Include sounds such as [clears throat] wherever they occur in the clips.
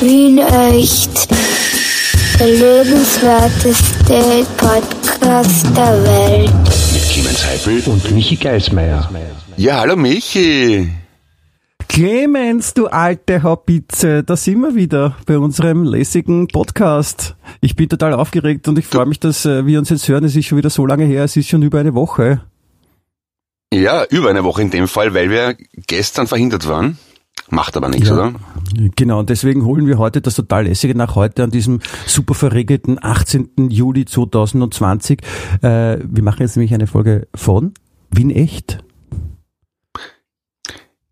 Wien echt. Der lebenswerteste Podcast der Welt. Mit Clemens Heipel und Michi Geismeier. Ja, hallo Michi. Clemens, du alte Haubitze, da sind wir wieder bei unserem lässigen Podcast. Ich bin total aufgeregt und ich freue mich, dass äh, wir uns jetzt hören. Es ist schon wieder so lange her, es ist schon über eine Woche. Ja, über eine Woche in dem Fall, weil wir gestern verhindert waren. Macht aber nichts, Ja. oder? Genau, und deswegen holen wir heute das total lässige nach heute an diesem super verregelten 18. Juli 2020. Äh, wir machen jetzt nämlich eine Folge von Wien Echt.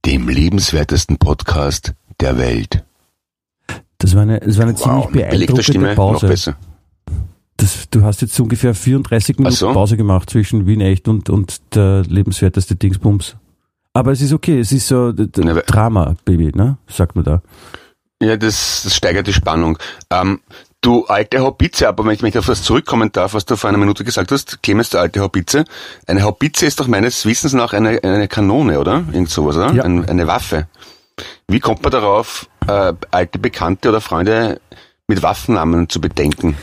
Dem lebenswertesten Podcast der Welt. Das war eine, das war eine ziemlich mit belegter beeindruckende Stimme noch Pause. besser. Das, du hast jetzt so ungefähr 34 Minuten so. Pause gemacht zwischen Wien Echt und, und der lebenswerteste Dingsbums. Aber es ist okay, es ist so aber- Drama, Baby, ne? Sagt man da. Ja, das, das steigert die Spannung. Ähm, du alte Haubitze, aber wenn ich, wenn ich auf das zurückkommen darf, was du vor einer Minute gesagt hast, Clemens, der alte Haubitze. Eine Haubitze ist doch meines Wissens nach eine, eine Kanone, oder? Irgend sowas, oder? Ja. Ein, eine Waffe. Wie kommt man darauf, äh, alte Bekannte oder Freunde mit Waffennamen zu bedenken?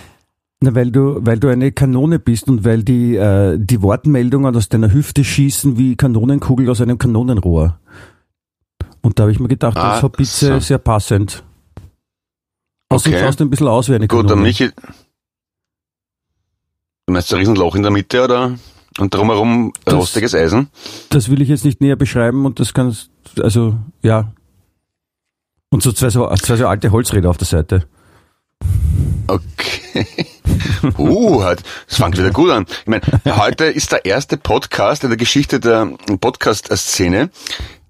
Na, weil du, weil du eine Kanone bist und weil die, äh, die Wortmeldungen aus deiner Hüfte schießen wie Kanonenkugel aus einem Kanonenrohr. Und da habe ich mir gedacht, Ah, das ist Haubitze so. sehr passend. Außerdem Okay. schaust du ein bisschen aus wie eine Gut, Kanone. dann Michi. Du meinst ein Riesenloch in der Mitte, oder? Und drumherum Das- rostiges Eisen? Das will ich jetzt nicht näher beschreiben und das kannst, also, ja. Und so zwei so, zwei so alte Holzräder auf der Seite. Okay. Uh, das fängt wieder gut an. Ich meine, heute ist der erste Podcast in der Geschichte der Podcast-Szene,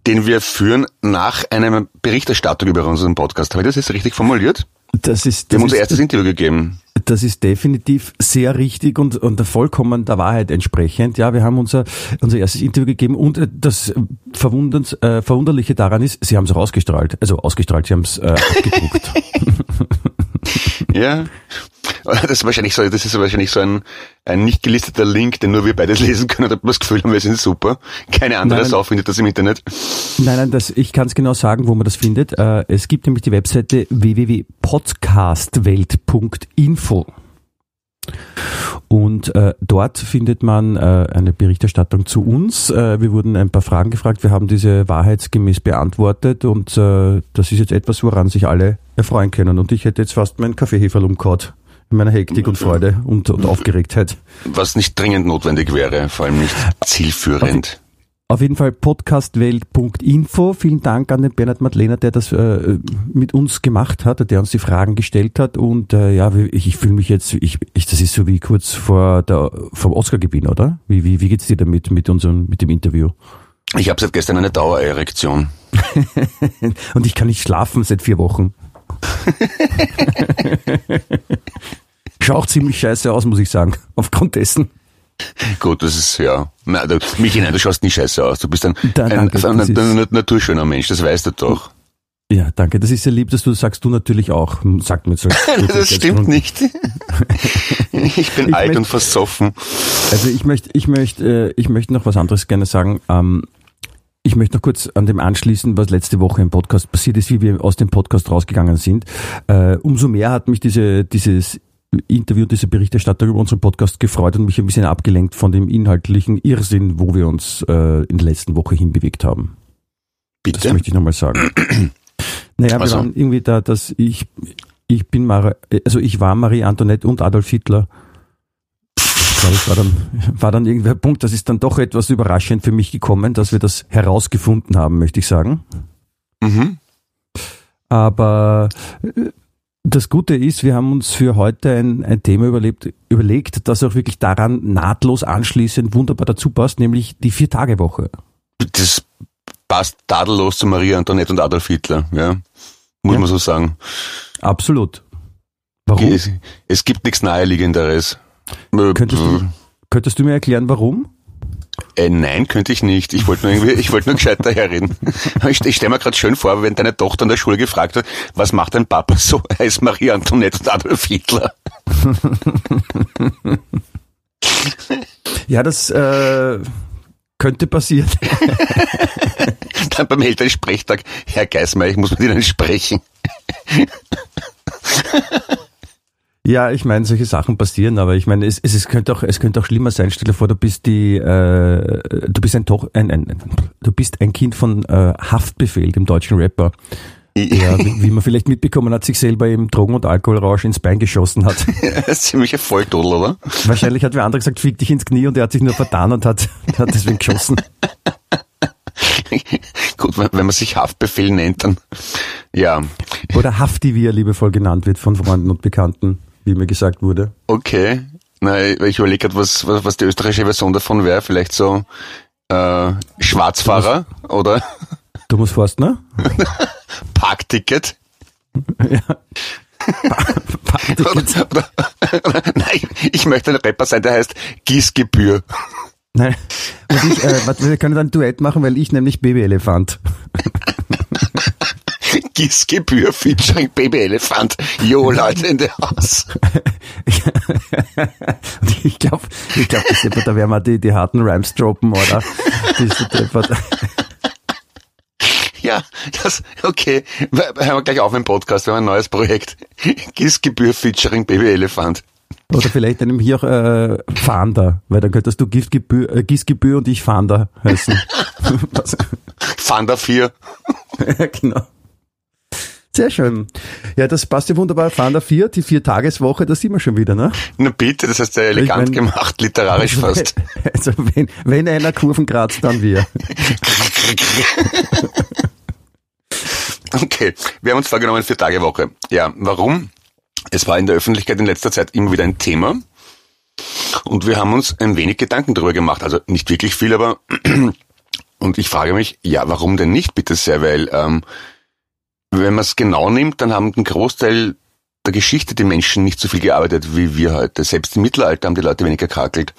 den wir führen nach einer Berichterstattung über unseren Podcast. Habe ich das jetzt richtig formuliert? Das ist, Wir das haben unser ist, erstes Interview gegeben. das ist definitiv sehr richtig und, und vollkommen der Wahrheit entsprechend. Ja, wir haben unser, unser erstes Interview gegeben und äh, das Verwunderns, äh, Verwunderliche daran ist, sie haben es auch ausgestrahlt. Also ausgestrahlt, sie haben es äh, abgedruckt. [laughs] [laughs] Ja. [laughs] Das ist wahrscheinlich so, das ist wahrscheinlich so ein, ein nicht gelisteter Link, den nur wir beides lesen können. Da hat man das Gefühl, wir sind super. Keine andere Nein. Sau findet das im Internet. Nein, nein, das, ich kann es genau sagen, wo man das findet. Äh, es gibt nämlich die Webseite www.podcastwelt.info. Und äh, dort findet man äh, eine Berichterstattung zu uns. Äh, wir wurden ein paar Fragen gefragt. Wir haben diese wahrheitsgemäß beantwortet und äh, das ist jetzt etwas, woran sich alle erfreuen können. Und ich hätte jetzt fast meinen Kaffeeheferl umgehauen. In meiner Hektik und Freude und, und Aufgeregtheit. Was nicht dringend notwendig wäre, vor allem nicht [laughs] zielführend. Auf jeden Fall podcastwelt.info. Vielen Dank an den Bernhard Madlener, der das äh, mit uns gemacht hat, der uns die Fragen gestellt hat. Und äh, ja, ich, ich fühle mich jetzt, ich, ich, das ist so wie kurz vor der vom Oscar-Gewinn, oder? Wie, wie, wie geht's dir damit mit unserem mit dem Interview? Ich habe seit gestern eine Dauererektion. [laughs] Und ich kann nicht schlafen seit vier Wochen. [laughs] Schau auch ziemlich scheiße aus, muss ich sagen, [laughs] aufgrund dessen. Gut, das ist, ja. Na, du, Michi, nein, du schaust nicht scheiße aus. Du bist ein, Da- ein, danke, ein, ist- ein, naturschöner Mensch, das weißt du doch. Ja, danke. Das ist sehr lieb, dass du das sagst. Du natürlich auch. Sagt mir so. [laughs] Das stimmt nicht. [laughs] Ich bin Ich alt möcht- und versoffen. Also ich möchte, ich möchte, äh, ich möchte noch was anderes gerne sagen. Ähm, ich möchte noch kurz an dem anschließen, was letzte Woche im Podcast passiert ist, wie wir aus dem Podcast rausgegangen sind. Äh, umso mehr hat mich diese, dieses Interview, diese Berichterstattung über unseren Podcast gefreut und mich ein bisschen abgelenkt von dem inhaltlichen Irrsinn, wo wir uns äh, in der letzten Woche hinbewegt haben. Das Bitte? möchte ich nochmal sagen. [clears throat] naja, wir Also. waren irgendwie da, dass ich, ich bin Mar also ich war Marie Antoinette und Adolf Hitler. Ich glaube, es war dann, war dann irgendwie ein Punkt, das ist dann doch etwas überraschend für mich gekommen, dass wir das herausgefunden haben, möchte ich sagen. Mhm. Aber äh, das Gute ist, wir haben uns für heute ein, ein Thema überlebt, überlegt, das auch wirklich daran nahtlos anschließend wunderbar dazu passt, nämlich die Vier-Tage-Woche. Das passt tadellos zu Maria Antoinette und Adolf Hitler, ja. Muss Ja. man so sagen. Absolut. Warum? Es, es gibt nichts Naheliegenderes. Könntest du, könntest du mir erklären, warum? Äh, nein, könnte ich nicht. Ich wollte nur irgendwie, ich wollte nur gescheit daherreden. [laughs] Ich, ich stelle mir gerade schön vor, wenn deine Tochter in der Schule gefragt wird, was macht dein Papa so? [laughs] Er ist Maria Antoinette und Adolf Hitler. Ja, das äh, könnte passieren. [laughs] Dann beim Elternsprechtag, Herr Geismeier, ich muss mit Ihnen sprechen. Ja, ich meine, solche Sachen passieren, aber ich meine, es, es, es könnte auch, es könnte auch schlimmer sein. Stell dir vor, du bist die, äh, du bist ein, Toch, ein, ein, du bist ein Kind von äh, Haftbefehl, dem deutschen Rapper. Ja, wie, wie man vielleicht mitbekommen hat, sich selber im Drogen- und Alkoholrausch ins Bein geschossen hat. [laughs] Ziemlich ein Volltodel, oder? Wahrscheinlich hat wer andere gesagt, fick dich ins Knie und er hat sich nur vertan und hat, [laughs] hat deswegen geschossen. [laughs] Gut, wenn wenn man sich Haftbefehl nennt, dann ja, Oder Hafti, wie er liebevoll genannt wird von Freunden und Bekannten, wie mir gesagt wurde. okay. Na, ich überlege gerade, was, was, was die österreichische Version davon wäre. Vielleicht so äh, Schwarzfahrer oder Thomas Forstner? [laughs] Parkticket. [laughs] Ja. [laughs] Oder, oder, nein, ich möchte ein Rapper sein, der heißt Gießgebühr. Nein. Und ich, äh, warte, wir können dann ein Duett machen, weil ich nämlich Babyelefant. [laughs] Gießgebühr featuring Babyelefant. Jo, Leute in der Haus. Ich glaube, [laughs] ich glaub, da werden wir die, die harten Rhymes droppen, oder? [laughs] Ja, das, okay. Hören wir gleich auf im Podcast, wir haben ein neues Projekt. Gießgebühr featuring Babyelefant. Oder vielleicht einem hier auch äh, Fahnder, weil dann könntest du Giftgebühr, äh, Gießgebühr und ich Fahnder heißen. Fanda 4. ja, genau. Sehr schön. Ja, das passt ja wunderbar. Fahnder 4, die Vier-Tageswoche, da sind wir schon wieder, ne? Na bitte, das heißt ja elegant Ich mein- gemacht, literarisch [laughs] fast. Also wenn, wenn einer Kurven kratzt, dann wir. [laughs] Okay, wir haben uns vorgenommen, vier Tage Woche. Ja, warum? Es war in der Öffentlichkeit in letzter Zeit immer wieder ein Thema. Und wir haben uns ein wenig Gedanken darüber gemacht. Also nicht wirklich viel, aber [clears throat] und ich frage mich, ja, warum denn nicht, bitte sehr? Weil ähm, wenn man es genau nimmt, dann haben den Großteil der Geschichte die Menschen nicht so viel gearbeitet wie wir heute. Selbst im Mittelalter haben die Leute weniger kakelt.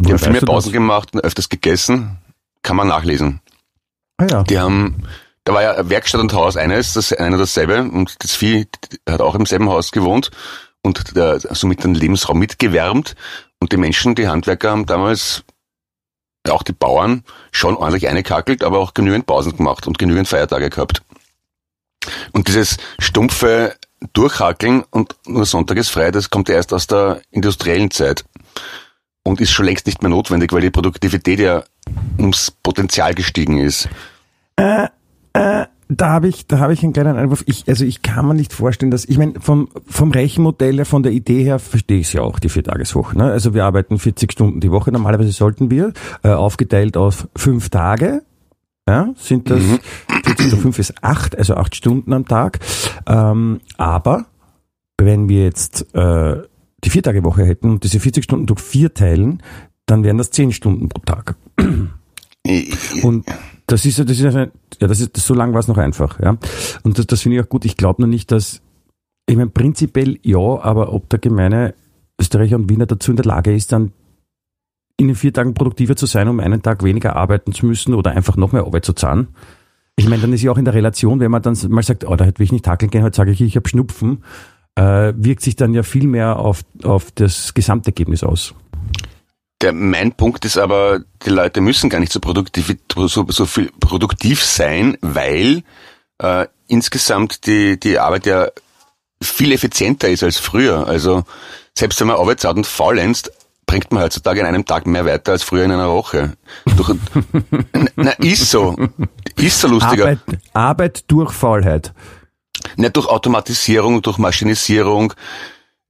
Die haben viel mehr Pausen gemacht und öfters gegessen. Kann man nachlesen. Ah ja. Die haben, da war ja Werkstatt und Haus eines, das eine und dasselbe und das Vieh hat auch im selben Haus gewohnt und der, somit den Lebensraum mitgewärmt und die Menschen, die Handwerker haben damals, auch die Bauern, schon ordentlich eingekackelt, aber auch genügend Pausen gemacht und genügend Feiertage gehabt. Und dieses stumpfe Durchhackeln und nur Sonntag ist frei, das kommt ja erst aus der industriellen Zeit und ist schon längst nicht mehr notwendig, weil die Produktivität ja ums Potenzial gestiegen ist. Da habe ich, da habe ich einen kleinen Einwurf. Ich, also ich kann mir nicht vorstellen, dass, ich meine, vom, vom Rechenmodell her, von der Idee her, verstehe ich es ja auch, die Viertageswoche. Ne? Also wir arbeiten 40 Stunden die Woche. Normalerweise sollten wir, äh, aufgeteilt auf fünf Tage, ja, sind das 40 zu 5 ist acht, also acht Stunden am Tag. Ähm, aber wenn wir jetzt äh, die Viertagewoche hätten und diese 40 Stunden durch vier teilen, dann wären das zehn Stunden pro Tag. Und das ist ja, das ist ja, ja, das ist, so lang war es noch einfach, ja. Und das, das finde ich auch gut. Ich glaube nur nicht, dass, ich meine, prinzipiell ja, aber ob der gemeine Österreicher und Wiener dazu in der Lage ist, dann in den vier Tagen produktiver zu sein, um einen Tag weniger arbeiten zu müssen oder einfach noch mehr Arbeit zu zahlen. Ich meine, dann ist ja auch in der Relation, wenn man dann mal sagt, oh, da will ich nicht tackeln gehen, heute sage ich, ich habe Schnupfen, äh, wirkt sich dann ja viel mehr auf, auf das Gesamtergebnis aus. Der, mein Punkt ist aber, die Leute müssen gar nicht so produktiv, so, so viel produktiv sein, weil äh, insgesamt die, die Arbeit ja viel effizienter ist als früher. Also selbst wenn man arbeitet und faulenzt, bringt man heutzutage in einem Tag mehr weiter als früher in einer Woche. Durch, na, ist so. Ist so lustiger. Arbeit, Arbeit durch Faulheit. Nicht durch Automatisierung, durch Maschinisierung,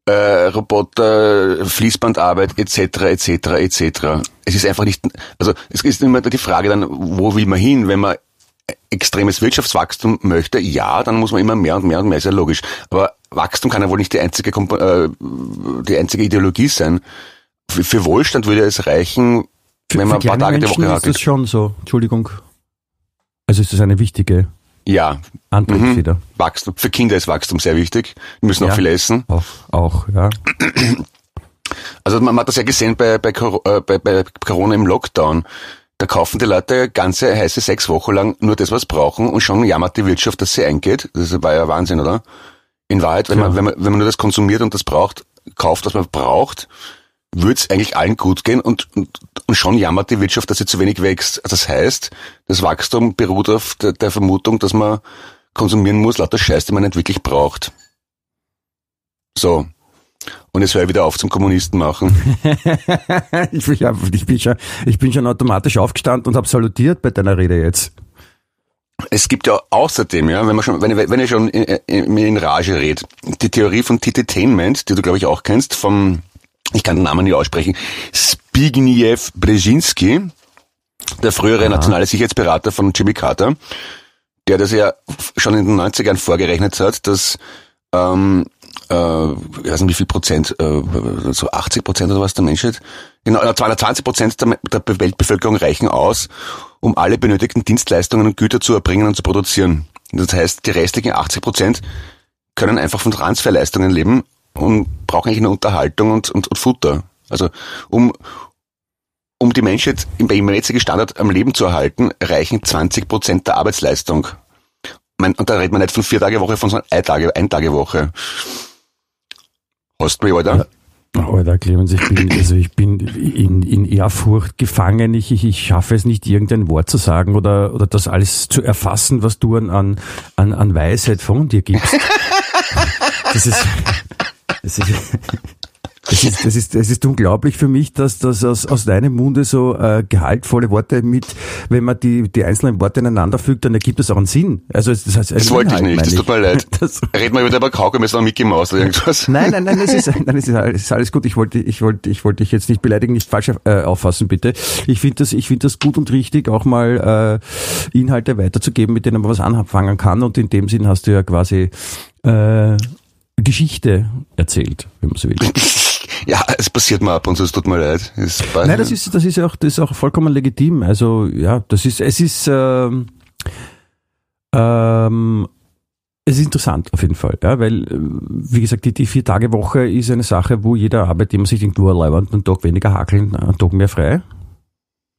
äh, Roboter, Fließbandarbeit etc. etc. etc. Es ist einfach nicht, also es ist immer die Frage dann, wo will man hin, wenn man extremes Wirtschaftswachstum möchte, ja, dann muss man immer mehr und mehr und mehr, ist ja logisch. Aber Wachstum kann ja wohl nicht die einzige, äh, die einzige Ideologie sein. Für, für Wohlstand würde es reichen, wenn man ein paar Tage die Menschen Woche ist das schon so. Entschuldigung. Also ist das eine wichtige Ja, Antriebsfeder. Wachstum. Für Kinder ist Wachstum sehr wichtig. Die müssen auch Ja. viel essen. Auch, auch, ja. Also man hat das ja gesehen bei, bei, äh, bei, bei Corona im Lockdown. Da kaufen die Leute ganze heiße sechs Wochen lang nur das, was sie brauchen und schon jammert die Wirtschaft, dass sie eingeht. Das war ja Wahnsinn, oder? In Wahrheit, wenn man, Ja. wenn man, wenn man nur das konsumiert und das braucht, kauft, was man braucht, würde es eigentlich allen gut gehen und, und, und schon jammert die Wirtschaft, dass sie zu wenig wächst. Also Das heißt, das Wachstum beruht auf der, der Vermutung, dass man konsumieren muss, lauter Scheiß, den man nicht wirklich braucht. So. Und jetzt höre ich wieder auf zum Kommunisten machen. [laughs] ich, bin, ich, bin schon, ich bin schon automatisch aufgestanden und habe salutiert bei deiner Rede jetzt. Es gibt ja außerdem, ja, wenn man schon, wenn, wenn ich schon in, in, in Rage rede, die Theorie von Titetainment, die du glaube ich auch kennst, vom, ich kann den Namen nicht aussprechen, Zbigniew Brzezinski, der frühere nationale Sicherheitsberater von Jimmy Carter, der das ja schon in den 90ern vorgerechnet hat, dass ähm, äh, ich weiß nicht wie viel Prozent, äh, so 80 Prozent oder was der Menschheit, genau, 220 Prozent der, der Weltbevölkerung reichen aus, um alle benötigten Dienstleistungen und Güter zu erbringen und zu produzieren. Das heißt, die restlichen 80 Prozent können einfach von Transferleistungen leben und brauchen eigentlich nur Unterhaltung und, und, und Futter. Also um, um die Menschheit im, im jetzigen Standard am Leben zu erhalten, reichen 20 Prozent der Arbeitsleistung. Und da redet man nicht von vier Tage Woche, von so einer Tage, ein Tage Woche. Hast du mich, Alter? Alter, Clemens, ich bin, [clears throat] also ich bin in, in Ehrfurcht gefangen. Ich, ich, ich schaffe es nicht, irgendein Wort zu sagen oder, oder das alles zu erfassen, was du an, an, an Weisheit von dir gibst. [laughs] Das ist, das ist, das ist, das ist, das ist unglaublich für mich, dass das aus, aus deinem Munde so äh, gehaltvolle Worte mit, wenn man die, die einzelnen Worte ineinander fügt, dann ergibt das auch einen Sinn. Also das, heißt, das wollte ich nicht, das tut mir leid. [laughs] Das, Red mal über der Kaugummi, sondern Mickey Maus oder irgendwas. Nein, nein, nein, es ist, nein, es ist, alles, ist alles gut. Ich wollte, ich wollte, ich wollte dich jetzt nicht beleidigen, nicht falsch äh, auffassen, bitte. Ich finde das, ich finde das gut und richtig, auch mal äh, Inhalte weiterzugeben, mit denen man was anfangen kann. Und in dem Sinn hast du ja quasi äh, Geschichte erzählt, wenn man so will. [laughs] Ja, es passiert mir ab und zu, es tut mir leid. Nein, das ist, das ist auch, das ist auch vollkommen legitim. Also, ja, das ist, es ist, ähm, ähm, es ist interessant auf jeden Fall, ja, weil, wie gesagt, die, die Vier-Tage-Woche ist eine Sache, wo jeder Arbeitnehmer sich denkt, nur leibend, einen Tag weniger hakeln, einen Tag mehr frei.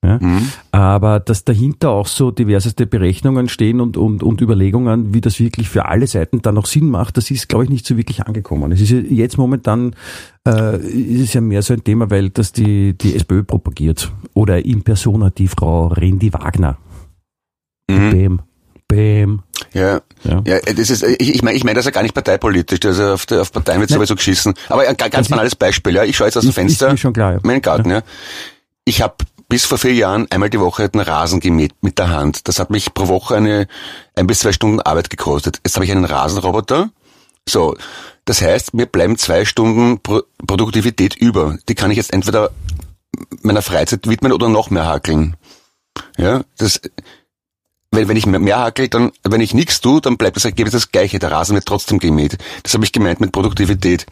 Ja? Mhm. Aber dass dahinter auch so diverseste Berechnungen stehen und, und, und Überlegungen, wie das wirklich für alle Seiten dann noch Sinn macht, das ist, glaube ich, nicht so wirklich angekommen. Es ist jetzt momentan äh, ist es ja mehr so ein Thema, weil das die, die SPÖ propagiert. Oder in Persona die Frau Rendi Wagner. Mhm. Bäm. Bäm. Ja, ja, ja, das ist, ich, ich meine, ich meine das ja gar nicht parteipolitisch, also auf, der, auf Parteien wird sowieso geschissen. Aber ein ganz banales Beispiel, ja, ich schaue jetzt aus dem Fenster, ist, ist schon klar, ja. meinen Garten, ja. ja. Ich habe bis vor vier Jahren einmal die Woche einen Rasen gemäht mit der Hand. Das hat mich pro Woche eine ein bis zwei Stunden Arbeit gekostet. Jetzt habe ich einen Rasenroboter. So, das heißt, mir bleiben zwei Stunden Pro Produktivität über. Die kann ich jetzt entweder meiner Freizeit widmen oder noch mehr hackeln. Ja, das, wenn, wenn ich mehr hackel, dann, wenn ich nichts tue, dann bleibt das Ergebnis das gleiche. Der Rasen wird trotzdem gemäht. Das habe ich gemeint mit Produktivität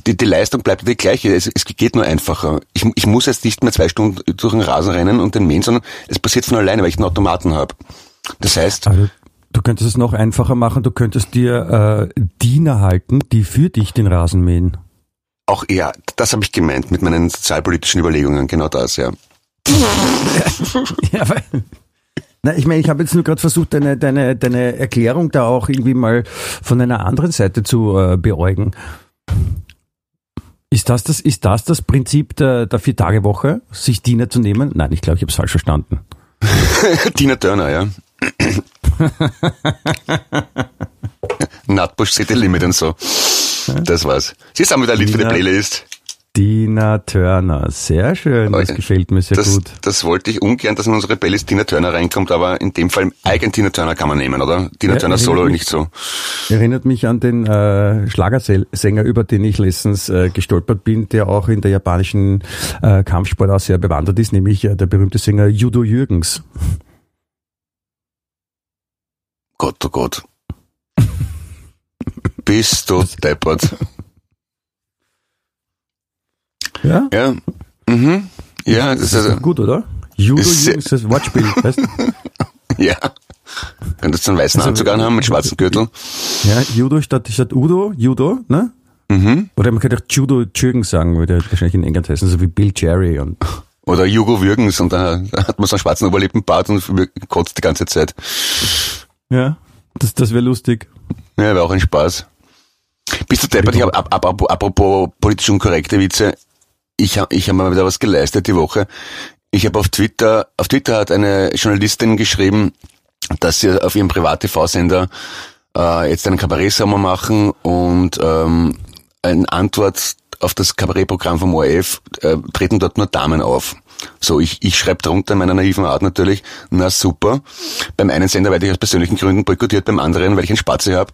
die, die Leistung bleibt die gleiche. Es, es geht nur einfacher. Ich, ich muss jetzt nicht mehr zwei Stunden durch den Rasen rennen und den mähen, sondern es passiert von alleine, weil ich einen Automaten habe. Das heißt. Also, du könntest es noch einfacher machen. Du könntest dir äh, Diener halten, die für dich den Rasen mähen. Auch ja, das habe ich gemeint mit meinen sozialpolitischen Überlegungen. Genau das, ja. [laughs] ja, weil, na, ich meine, ich habe jetzt nur gerade versucht, deine, deine, deine Erklärung da auch irgendwie mal von einer anderen Seite zu äh, beäugen. Ist das das, ist das, das Prinzip der, der Vier-Tage-Woche, sich Diener zu nehmen? Nein, ich glaube, ich habe es falsch verstanden. [laughs] Tina Turner, ja. [laughs] Nutbush City Limit und so. Das war's. Sie ist auch wieder ein Lied für die Playlist. Tina Turner, sehr schön, das gefällt mir sehr das, gut. Das wollte ich ungern, dass in unsere Playlist Tina Turner reinkommt, aber in dem Fall eigen Tina Turner kann man nehmen, oder? Tina ja, Turner Solo mich, nicht so. Erinnert mich an den äh, Schlagersänger, über den ich letztens äh, gestolpert bin, der auch in der japanischen äh, Kampfsport auch sehr bewandert ist, nämlich äh, der berühmte Sänger Judo Jürgens. Gott, oh Gott. Bist du deppert. Ja? Ja. Mhm. Ja, das, das ist also, gut, oder? Judo ist, ist das Wortspiel, [laughs] weißt du? ja. Könntest du einen weißen also, Anzug anhaben mit schwarzem Gürtel? Ja, Judo statt, statt Udo, Judo, ne? Mhm. Oder man könnte auch Judo Jürgen sagen, würde wahrscheinlich in England heißen, so wie Bill Jerry und. Oder Jugo Würgens und da, da hat man so einen schwarzen Oberlippenbart und kotzt die ganze Zeit. Ja, das, das wäre lustig. Ja, wäre auch ein Spaß. Bist du deppert? Ich hab, ab, ab, apropos politisch unkorrekte Witze ich habe ich hab mal wieder was geleistet die Woche. Ich habe auf Twitter, auf Twitter hat eine Journalistin geschrieben, dass sie auf ihrem Privat-TV-Sender äh, jetzt einen Kabarettsommer machen und ähm, in Antwort auf das Kabarettprogramm vom ORF äh, treten dort nur Damen auf. So, ich, ich schreibe drunter in meiner naiven Art natürlich, na super. Beim einen Sender werde ich aus persönlichen Gründen boykottiert, beim anderen, weil ich einen Spatze habe.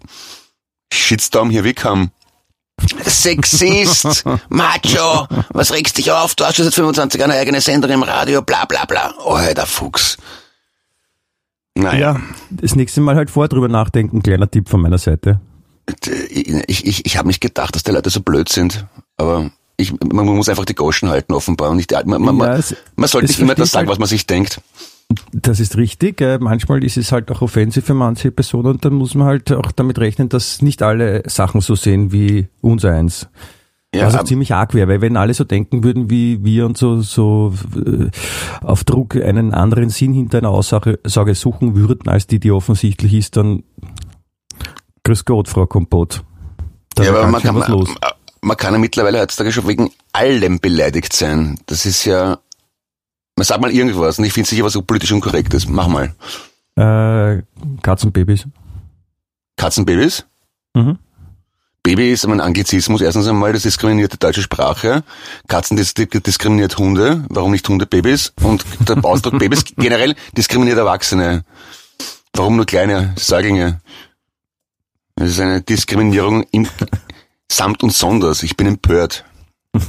Shitstorm, hier come. Sexist, [laughs] Macho, was regst dich auf? Du hast schon seit 25 Jahren eine eigene Sendung im Radio, bla bla bla. Oh, der Fuchs. Naja. Ja, das nächste Mal halt vor drüber nachdenken, kleiner Tipp von meiner Seite. Ich, ich, ich habe nicht gedacht, dass die Leute so blöd sind, aber ich, man muss einfach die Goschen halten offenbar. Und nicht, man, man, Ja, es- man sollte nicht immer das sagen, halt- was man sich denkt. Das ist richtig. Äh, manchmal ist es halt auch offensiv für manche Personen und dann muss man halt auch damit rechnen, dass nicht alle Sachen so sehen wie unser eins. Ja, Was auch ab- ziemlich arg wäre, weil wenn alle so denken würden wie wir und so, so äh, auf Druck einen anderen Sinn hinter einer Aussage Sage suchen würden, als die, die offensichtlich ist, dann Grüß Gott, Frau Kompott. Da ja, aber man kann, man, man kann ja mittlerweile heutzutage schon wegen allem beleidigt sein. Das ist ja, man sagt mal irgendwas und ich finde sicher was so politisch unkorrekt ist. Mach mal. Äh, Katzenbabys. Katzenbabys? Mhm. Baby ist ein Anglizismus. Erstens einmal, das diskriminiert die deutsche Sprache. Katzen dis diskriminiert Hunde. Warum nicht Hundebabys? Und der Ausdruck Babys [laughs] generell diskriminiert Erwachsene. Warum nur kleine Säuglinge? Das ist eine Diskriminierung im Samt und Sonders. Ich bin empört. [laughs]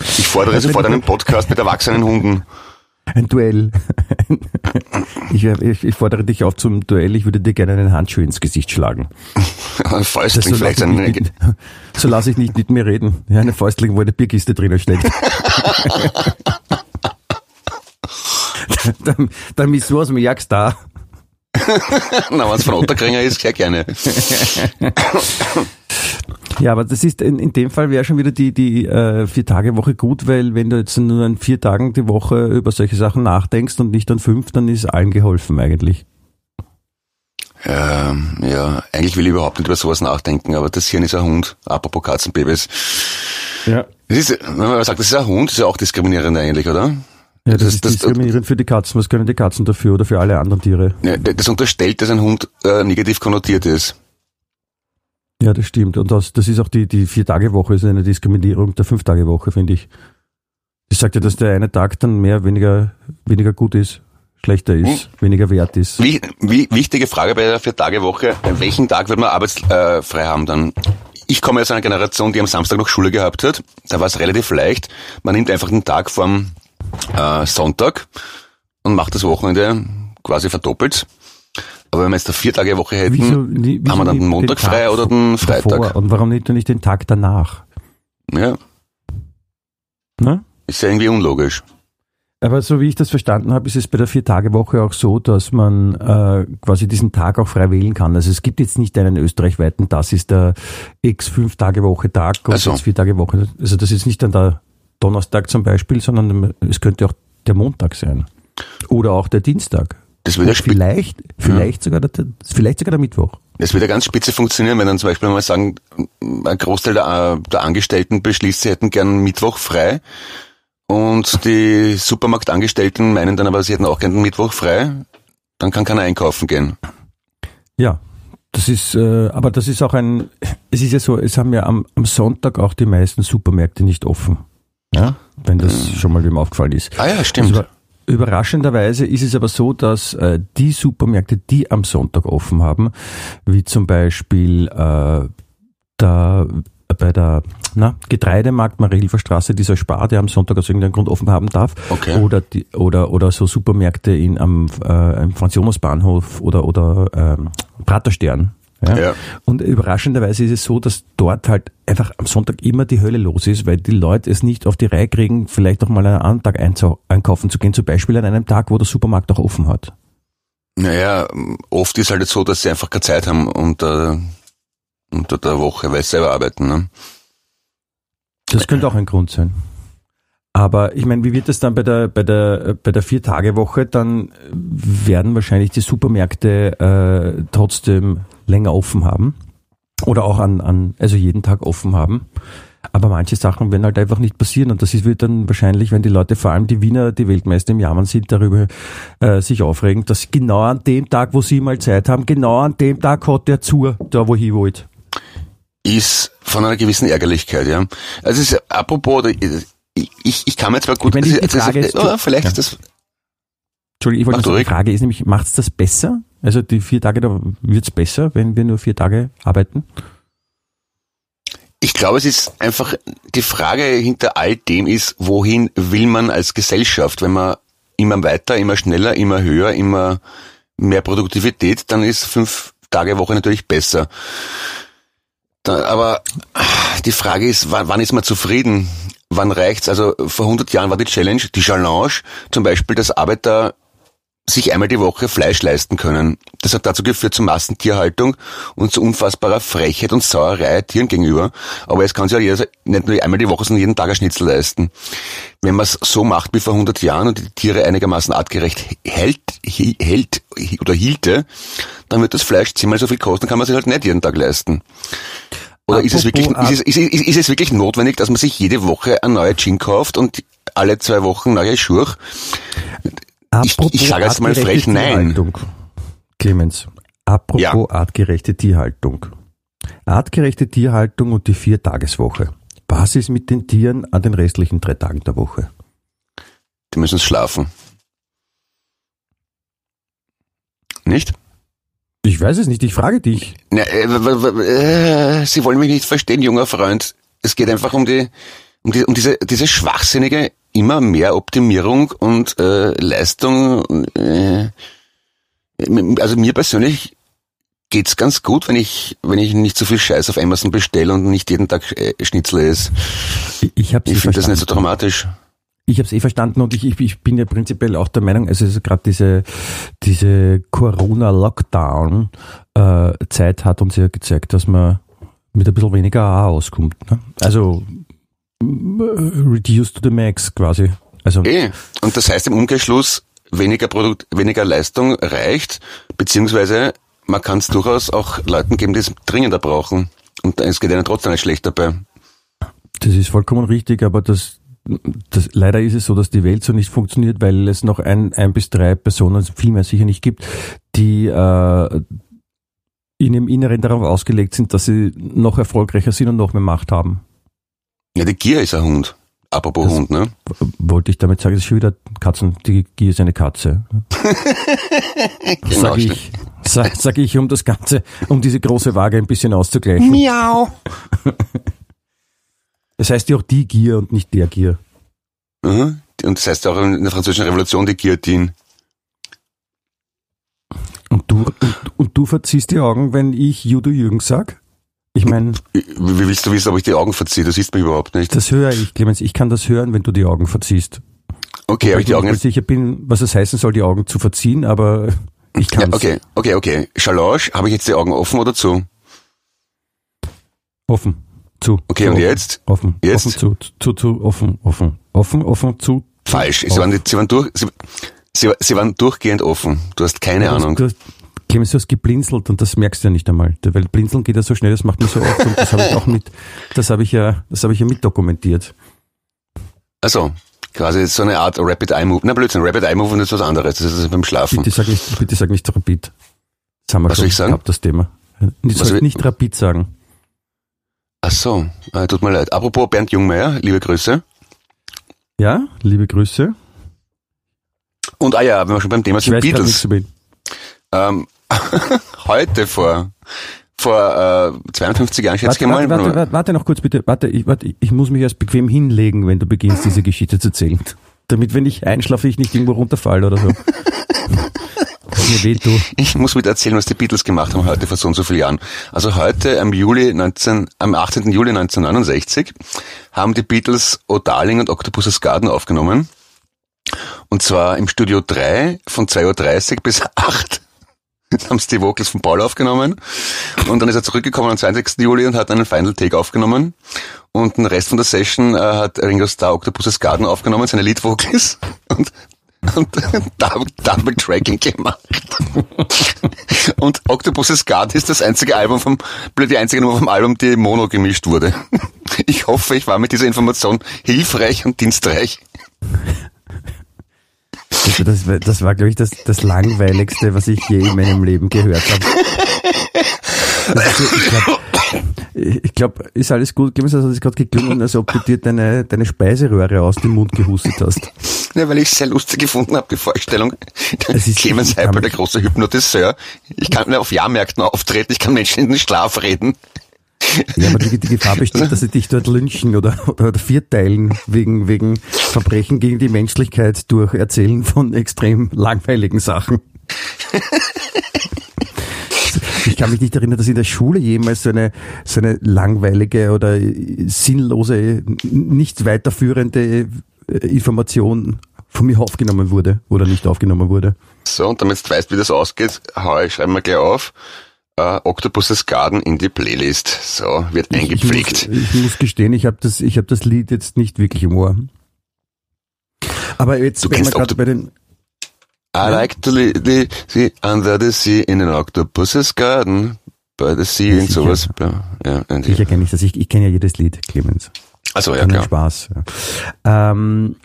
Ich fordere sofort einen Podcast mit erwachsenen Hunden. Ein Duell. Ich, ich, ich fordere dich auf zum Duell. Ich würde dir gerne einen Handschuh ins Gesicht schlagen. Ein Fäustling so vielleicht. Ein, nicht mit, so lasse ich nicht mit mir reden. Ja, eine Fäustling, wo eine Bierkiste drinnen steckt. dann, dann aus dem Jagd da. [laughs] na, wenn es von Otterkringer ist, sehr gerne. [laughs] Ja, aber das ist in, in dem Fall wäre schon wieder die, die äh, Vier-Tage-Woche gut, weil wenn du jetzt nur an vier Tagen die Woche über solche Sachen nachdenkst und nicht an fünf, dann ist allen geholfen eigentlich. Ähm, ja, eigentlich will ich überhaupt nicht über sowas nachdenken, aber das Hirn ist ein Hund. Apropos Katzenbabys. Ja. Das ist, wenn man sagt, das ist ein Hund, ist ja auch diskriminierend eigentlich, oder? Ja, das, Das- ist das- diskriminierend für die Katzen. Was können die Katzen dafür oder für alle anderen Tiere? Ja, Das unterstellt, dass ein Hund äh, negativ konnotiert ist. Ja, das stimmt. Und das, das ist auch die, die Vier-Tage-Woche, ist eine Diskriminierung der Fünf-Tage-Woche, finde ich. Das sagt ja, dass der eine Tag dann mehr, weniger, weniger gut ist, schlechter ist, weniger wert ist. Wie, wie, wichtige Frage bei der Vier-Tage-Woche. An welchen Tag wird man arbeitsfrei haben dann? Ich komme aus einer Generation, die am Samstag noch Schule gehabt hat. Da war es relativ leicht. Man nimmt einfach den Tag vom äh, Sonntag und macht das Wochenende quasi verdoppelt. Aber wenn wir jetzt eine Vier-Tage-Woche hätten, Wieso, nie- wieso haben wir dann den Montag Tag frei oder den davor? Freitag? Und warum nicht, nicht den Tag danach? Ja, Ne? ist ja irgendwie unlogisch. Aber so wie ich das verstanden habe, ist es bei der Vier-Tage-Woche auch so, dass man äh, quasi diesen Tag auch frei wählen kann. Also es gibt jetzt nicht einen österreichweiten, das ist der X-Fünf-Tage-Woche-Tag und Ach so. jetzt Vier-Tage-Woche. Also das ist nicht dann der Donnerstag zum Beispiel, sondern es könnte auch der Montag sein. Oder auch der Dienstag. Das ja spi- vielleicht, vielleicht, sogar der, vielleicht sogar der Mittwoch. das würde ja ganz spitze funktionieren, wenn dann zum Beispiel mal sagen, ein Großteil der, äh, der Angestellten beschließt, sie hätten gern Mittwoch frei und die Supermarktangestellten meinen dann aber, sie hätten auch gern den Mittwoch frei, dann kann keiner einkaufen gehen. Ja, das ist, äh, aber das ist auch ein, es ist ja so, es haben ja am, am Sonntag auch die meisten Supermärkte nicht offen. Ja, wenn das schon mal wem aufgefallen ist. Ah ja, stimmt. Also, überraschenderweise ist es aber so, dass äh, die Supermärkte, die am Sonntag offen haben, wie zum Beispiel äh, da bei der na, Getreidemarkt Marilfer Straße, dieser Spar, der am Sonntag aus irgendeinem Grund offen haben darf, Okay. oder die, oder oder so Supermärkte in am äh, im Franz Jonas Bahnhof oder oder ähm, Praterstern. Ja? Ja. Und überraschenderweise ist es so, dass dort halt einfach am Sonntag immer die Hölle los ist, weil die Leute es nicht auf die Reihe kriegen, vielleicht auch mal einen anderen Tag einkaufen zu gehen, zum Beispiel an einem Tag, wo der Supermarkt auch offen hat. Naja, oft ist halt jetzt so, dass sie einfach keine Zeit haben unter, unter der Woche, weil sie selber arbeiten. Ne? Das könnte auch ein Grund sein. Aber ich meine, wie wird es dann bei der bei der bei der vier Tage Woche? Dann werden wahrscheinlich die Supermärkte äh, trotzdem länger offen haben oder auch an an also jeden Tag offen haben. Aber manche Sachen werden halt einfach nicht passieren und das ist wird dann wahrscheinlich, wenn die Leute, vor allem die Wiener, die Weltmeister im Jammern sind, darüber äh, sich aufregen, dass genau an dem Tag, wo sie mal Zeit haben, genau an dem Tag hat der zu, da wo ich wollte. Ist von einer gewissen Ärgerlichkeit, ja. Also es ist apropos, ich, ich, kann mir zwar gut, Ich meine, die- die Frage ist- oh, vielleicht ja. ist das, Entschuldigung, ich wollte nur sagen, die. Frage ist nämlich, macht's das besser? Also die vier Tage, da wird's besser, wenn wir nur vier Tage arbeiten? Ich glaube, es ist einfach, die Frage hinter all dem ist, wohin will man als Gesellschaft? Wenn man immer weiter, immer schneller, immer höher, immer mehr Produktivität, dann ist fünf Tage Woche natürlich besser. Da, aber die Frage ist, wann, wann ist man zufrieden? Wann reicht's? Also vor 100 Jahren war die Challenge, die Challenge zum Beispiel, dass Arbeiter sich einmal die Woche Fleisch leisten können. Das hat dazu geführt zur Massentierhaltung und zu unfassbarer Frechheit und Sauerei Tieren gegenüber. Aber jetzt kann sich ja jeder nicht nur einmal die Woche, sondern jeden Tag ein Schnitzel leisten. Wenn man es so macht wie vor 100 Jahren und die Tiere einigermaßen artgerecht hält, hält oder hielte, dann wird das Fleisch zehnmal so viel kosten, kann man sich halt nicht jeden Tag leisten. Oder ist es, wirklich, ist, es, ist, es, ist es wirklich notwendig, dass man sich jede Woche ein neuer Gin kauft und alle zwei Wochen neue Schuhe? Ich- ich sage jetzt mal frech nein. Clemens, apropos Ja. artgerechte Tierhaltung. Artgerechte Tierhaltung und die Vier-Tageswoche. Was ist mit den Tieren an den restlichen drei Tagen der Woche? Die müssen schlafen. Nicht? Ich weiß es nicht, ich frage dich. Na, äh, äh, Sie wollen mich nicht verstehen, junger Freund. Es geht einfach um die, um, die, um diese, diese schwachsinnige immer mehr Optimierung und äh, Leistung. Äh, also mir persönlich geht's ganz gut, wenn ich, wenn ich nicht so viel Scheiß auf Amazon bestelle und nicht jeden Tag äh, Schnitzel esse. Ich, ich Ich finde das nicht so dramatisch. Ich habe es eh verstanden und ich, ich, ich bin ja prinzipiell auch der Meinung, also gerade diese, diese Corona-Lockdown-Zeit hat uns ja gezeigt, dass man mit ein bisschen weniger auch auskommt. Ne? Also reduced to the max quasi. Also Eh. Und das heißt im Umkehrschluss, weniger Produkt, weniger Leistung reicht, beziehungsweise man kann es durchaus auch Leuten geben, die es dringender brauchen. Und es geht ihnen trotzdem nicht schlecht dabei. das ist vollkommen richtig, aber das, das leider ist es so, dass die Welt so nicht funktioniert, weil es noch ein, ein bis drei Personen, viel mehr sicher nicht gibt, die äh, in ihrem Inneren darauf ausgelegt sind, dass sie noch erfolgreicher sind und noch mehr Macht haben. Ja, die Gier ist ein Hund. Apropos Das- Hund, ne? Wollte ich damit sagen, es ist schon wieder Katzen, die Gier ist eine Katze. [laughs] Genau, Sag ich, [laughs] sag, sag ich, um das Ganze, um diese große Waage ein bisschen auszugleichen. Miau. [laughs] Das heißt ja auch die Gier und nicht der Gier. Mhm. Und das heißt auch in der französischen Revolution die Guillotine. Und du, und, und du verziehst die Augen, wenn ich Judo Jürgen sag? Ich meine, Wie, willst du wissen, ob ich die Augen verziehe? Du siehst mich überhaupt nicht. das höre ich, Clemens. Ich kann das hören, wenn du die Augen verziehst. Okay, habe ich die nicht Augen mal jetzt? sicher bin, was es heißen soll, die Augen zu verziehen, aber ich Ja, kann okay, okay, okay. Challenge, habe ich jetzt die Augen offen oder zu? Offen. Zu. Okay, zu, und offen, jetzt? Offen. Jetzt? Offen zu. Zu, zu, offen, offen. Offen, offen, zu. Falsch. Sie waren, sie waren durch, sie, sie, waren durchgehend offen. Du hast keine Ja, Ahnung. Du hast, Clemens, du hast geblinzelt und das merkst du ja nicht einmal. Weil blinzeln geht ja so schnell, das macht man so oft und das habe ich auch mit, das habe ich ja, das habe ich ja mitdokumentiert. Also, quasi so eine Art Rapid Eye Move. Na Blödsinn, Rapid Eye Move ist was anderes. Das ist beim Schlafen. Bitte sag nicht, bitte sag nicht Rapid. Das haben wir Was schon soll ich sagen? gehabt, das Thema. Sollst will- nicht Rapid sagen. Ach so, äh, tut mir leid. Apropos Bernd Jungmeier, liebe Grüße. Ja, liebe Grüße. Und ah ja, wenn wir schon beim Thema Ich sind, Beatles. Ähm, [laughs] heute vor, vor äh, 52 Jahren, schätze Warte, ich warte, warte, warte, warte noch kurz bitte. Warte ich, warte, ich muss mich erst bequem hinlegen, wenn du beginnst, diese Geschichte zu erzählen. Damit, wenn ich einschlafe, ich nicht irgendwo runterfalle oder so. Weh. Ich muss mit erzählen, was die Beatles gemacht haben heute vor so und so vielen Jahren. Also heute am Juli 19, am 18. Juli 1969 haben die Beatles O Darling und Octopus's Garden aufgenommen. Und zwar im Studio 3 von 2.30 Uhr bis [laughs] 8 [laughs] haben sie die Vocals von Paul aufgenommen. Und dann ist er zurückgekommen am 20. Juli und hat einen Final Take aufgenommen. Und den Rest von der Session äh, hat Ringo Starr Octopus's Garden aufgenommen, seine Lead Vocals. [laughs] Und und [laughs] Double, Double Tracking gemacht. und Octopus's Garden ist das einzige Album vom, die einzige Nummer vom Album, die mono gemischt wurde. Ich hoffe, ich war mit dieser Information hilfreich und dienstreich. Das, war, das war, glaube ich, das, das langweiligste, was ich je in meinem Leben gehört habe. Also, ich glaube, ich ist alles gut. Gib mir das, hat es gerade geklungen, als ob du dir deine, deine Speiseröhre aus dem Mund gehustet hast. Ja, weil ich es sehr lustig gefunden habe, die Vorstellung. Clemens Heipel, der große Hypnotiseur. Ich kann auf Jahrmärkten auftreten, ich kann Menschen in den Schlaf reden. Ja, aber die, die Gefahr besteht, dass sie dich dort lynchen oder, oder vierteilen wegen, wegen Verbrechen gegen die Menschlichkeit durch Erzählen von extrem langweiligen Sachen. Ich kann mich nicht erinnern, dass in der Schule jemals so eine, so eine langweilige oder sinnlose, nicht weiterführende äh, Information von mir aufgenommen wurde oder nicht aufgenommen wurde. So, und damit du weißt, wie das ausgeht, hau ich, schreiben wir gleich auf. Uh, Octopus's Garden in die Playlist. So, wird eingepflegt. Ich, muss, ich muss gestehen, ich habe das, ich hab das Lied jetzt nicht wirklich im Ohr. Aber jetzt, du wenn wir gerade bei den, I like to live the, under the sea in an octopus's garden. By the sea und sowas. Ja, ja, sicher kenne ich das. Ich, ich kenne ja jedes Lied, Clemens. Also ja, klar. Spaß. Ja. Ähm,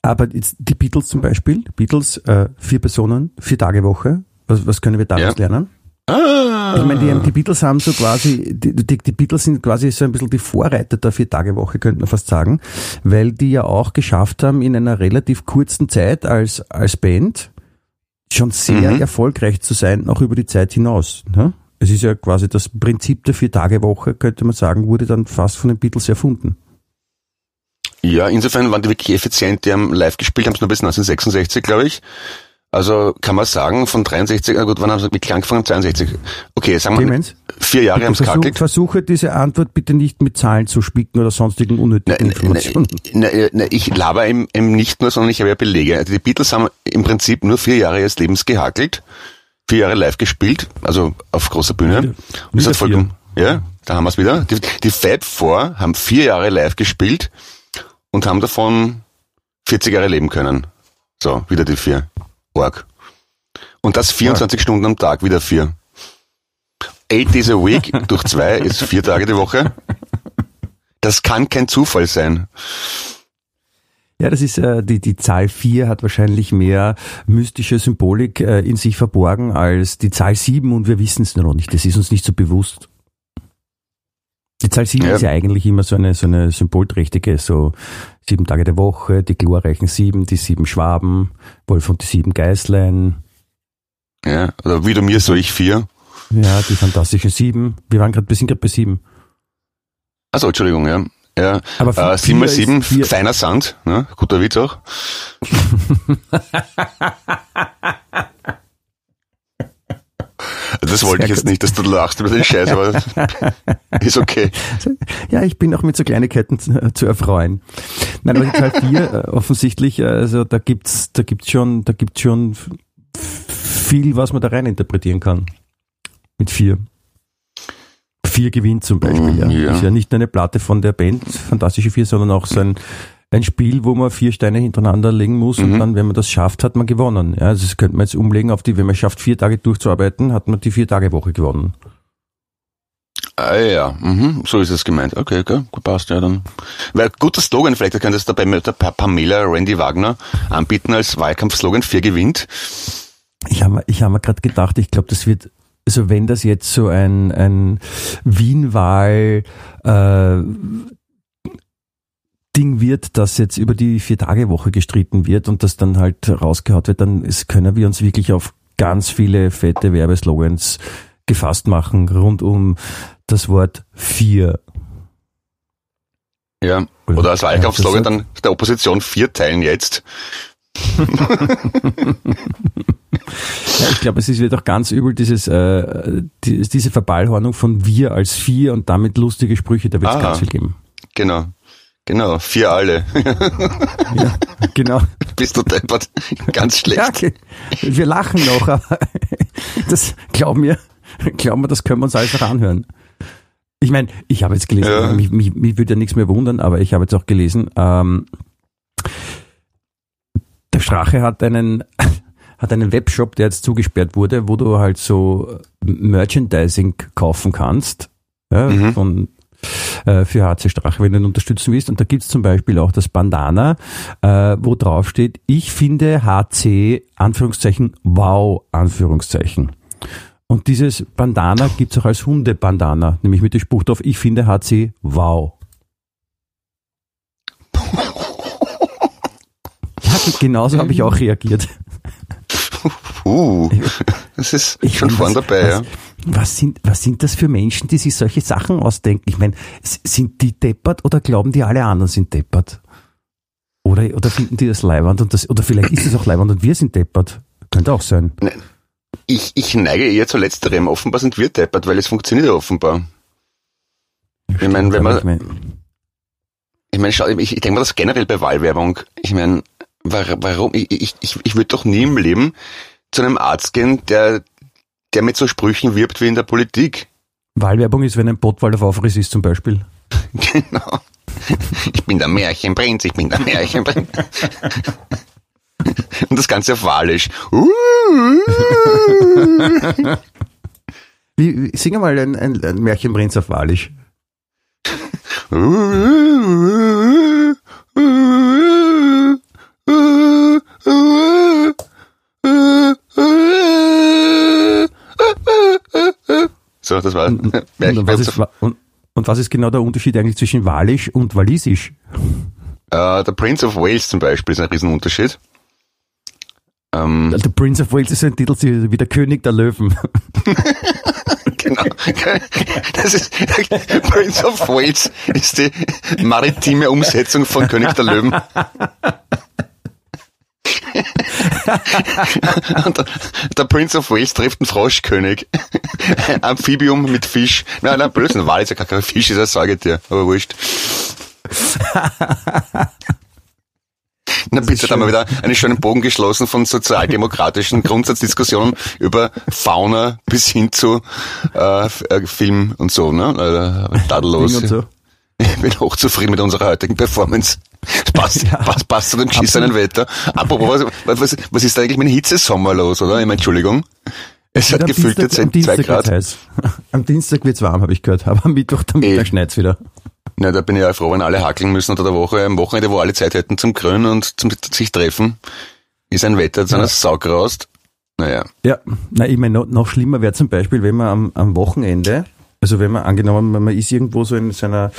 aber jetzt die Beatles zum Beispiel, Beatles, äh, vier Personen, vier Tage Woche. Was, was können wir daraus ja. lernen? Ah. Ich meine, die, die, Beatles haben so quasi, die, die, die, Beatles sind quasi so ein bisschen die Vorreiter der Vier-Tage-Woche, könnte man fast sagen, weil die ja auch geschafft haben, in einer relativ kurzen Zeit als, als Band schon sehr mhm. erfolgreich zu sein, auch über die Zeit hinaus. Ne? Es ist ja quasi das Prinzip der Vier-Tage-Woche, könnte man sagen, wurde dann fast von den Beatles erfunden. Ja, insofern waren die wirklich effizient, die haben live gespielt, haben es nur bis 1966, glaube ich. Also kann man sagen, von 63, na gut, wann haben sie mit Klang angefangen? 62. Okay, sagen wir vier Jahre haben sie versuch, Versuche diese Antwort bitte nicht mit Zahlen zu spicken oder sonstigen unnötigen na, Informationen. Na, na, na, ich laber eben, eben nicht nur, sondern ich habe ja Belege. Also die Beatles haben im Prinzip nur vier Jahre ihres Lebens gehackelt, vier Jahre live gespielt, also auf großer Bühne. Wieder, Und das hat vollkommen, ja, da haben wir es wieder. Die, die Fab Four haben vier Jahre live gespielt und haben davon 40 Jahre leben können. So, wieder die vier. Org. Und das 24 Org. Stunden am Tag, wieder vier. Eight days a week [laughs] durch zwei ist vier Tage die Woche. Das kann kein Zufall sein. Ja, das ist äh, die, die Zahl vier hat wahrscheinlich mehr mystische Symbolik äh, in sich verborgen als die Zahl sieben und wir wissen es noch nicht. Das ist uns nicht so bewusst. Die Zahl sieben ja. ist ja eigentlich immer so eine, so eine symbolträchtige, so sieben Tage der Woche, die glorreichen sieben, die sieben Schwaben, Wolf und die sieben Geißlein. Ja, oder wie du mir, so ich vier. Ja, die fantastischen sieben. Wir waren gerade, wir sind gerade bei sieben. Also Entschuldigung, ja. Ja, Aber äh, 7 mal 7, feiner Sand, ne? guter Witz auch. [laughs] Das wollte ich jetzt nicht, dass du lachst über den Scheiß, aber [laughs] ist okay. Ja, ich bin auch mit so Kleinigkeiten zu, erfreuen. Nein, aber die Teil 4 äh, offensichtlich, also da gibt's, da gibt's schon, da gibt's schon viel, was man da rein interpretieren kann. Mit 4. 4 gewinnt zum Beispiel, ja. ja. Ist ja nicht nur eine Platte von der Band Fantastische 4, sondern auch so ein ein Spiel, wo man vier Steine hintereinander legen muss mhm. und dann, wenn man das schafft, hat man gewonnen. Ja, also das könnte man jetzt umlegen auf die, wenn man schafft, vier Tage durchzuarbeiten, hat man die vier Tage Woche gewonnen. Ah ja, mhm, so ist es gemeint. Okay, okay, gut passt, ja dann. Weil guter Slogan, vielleicht könntest du dabei mit der Pamela Randy Wagner anbieten als Wahlkampfslogan, vier gewinnt. Ich habe ich hab mir gerade gedacht, ich glaube, das wird, also wenn das jetzt so ein, ein Wien-Wahl äh, wird, dass jetzt über die Vier-Tage-Woche gestritten wird und das dann halt rausgehaut wird, dann können wir uns wirklich auf ganz viele fette Werbeslogans gefasst machen rund um das Wort vier. Ja, oder, oder als Wahlkampfslogan dann der Opposition vier teilen jetzt. [laughs] ja, ich glaube, es ist wird auch ganz übel, dieses, äh, die, diese Verballhornung von wir als vier und damit lustige Sprüche, da wird es ganz viel geben. Genau. Genau, vier alle. [laughs] ja, genau. Bist du deppert. Ganz schlecht. Ja, okay. Wir lachen noch, aber [laughs] das glauben wir, glauben wir, das können wir uns einfach anhören. Ich meine, ich habe jetzt gelesen, ja. mich, mich, mich würde ja nichts mehr wundern, aber ich habe jetzt auch gelesen, ähm, der, Strache hat einen, [laughs] hat einen Webshop, der jetzt zugesperrt wurde, wo du halt so Merchandising kaufen kannst. Ja, Mhm. von, äh, für HC Strache, wenn du ihn unterstützen willst. Und da gibt's zum Beispiel auch das Bandana, äh, wo drauf steht, ich finde HC, Anführungszeichen, wow, Anführungszeichen. Und dieses Bandana gibt's auch als Hundebandana, nämlich mit dem Spruch drauf, ich finde HC, wow. Ja, genauso habe ich auch reagiert. Uh, das ist Ich schon find, vorn was- dabei, ja. Was, sind, was sind das für Menschen, die sich solche Sachen ausdenken? Ich meine, sind die deppert oder glauben die alle anderen sind deppert? Oder, oder finden die das leiwand und das, oder vielleicht ist es auch leiwand und wir sind deppert. Könnte auch sein. Ich, ich neige eher zu letzterem. Offenbar sind wir deppert, weil es funktioniert ja offenbar. Ich meine, wenn man, ich mein, ich meine, schau, ich, ich denke mal das generell bei Wahlwerbung. Ich meine, war, warum, ich, ich, ich würde doch nie im Leben zu einem Arzt gehen, der, der mit so Sprüchen wirbt wie in der Politik. Wahlwerbung ist, wenn ein Pottwald auf Aufriss ist zum Beispiel. [laughs] Genau. Ich bin der Märchenprinz, ich bin der Märchenprinz. [laughs] Und das Ganze auf Walisch. Wie, wie, sing mal ein, ein, ein Märchenprinz auf Walisch. [laughs] So, das war Und, [laughs] und, was ist, und, und was ist genau der Unterschied eigentlich zwischen Walisch und Walisisch? Äh, der Prince of Wales zum Beispiel ist ein Riesenunterschied. Ähm, The Prince of Wales ist ein Titel wie der König der Löwen. [laughs] genau. Das ist, Prince of Wales ist die maritime Umsetzung von König der Löwen. [laughs] Der, der Prince of Wales trifft einen Froschkönig. Ein Amphibium mit Fisch. Nein, nein, Blödsinn, Wal ist ja gar kein Fisch, ist ein Säugetier, aber wurscht. Na bitte, da haben wir wieder einen schönen Bogen geschlossen von sozialdemokratischen Grundsatzdiskussionen über Fauna bis hin zu äh, äh, Film und so, ne? Äh, tadellos. Ich bin hochzufrieden mit unserer heutigen Performance. Es passt, Ja. passt, passt zu dem geschissenen Wetter. Apropos, was, was, was ist da eigentlich mit dem Hitzesommer los, oder? Ich meine, Entschuldigung. Es hat gefühlt jetzt zwei Dienstag Grad. heiß. [laughs] Am Dienstag wird's warm, habe ich gehört. Aber am Mittwoch, am. Mittag schneit's wieder. Na, da bin ich ja froh, wenn alle hackeln müssen unter der Woche. Am Wochenende, wo alle Zeit hätten zum Grün und zum sich treffen, ist ein Wetter zu einer Sau graust. Naja. Ja, na, ich meine, noch, noch schlimmer wäre zum Beispiel, wenn man am, am Wochenende, also wenn man angenommen, man ist irgendwo so in seiner,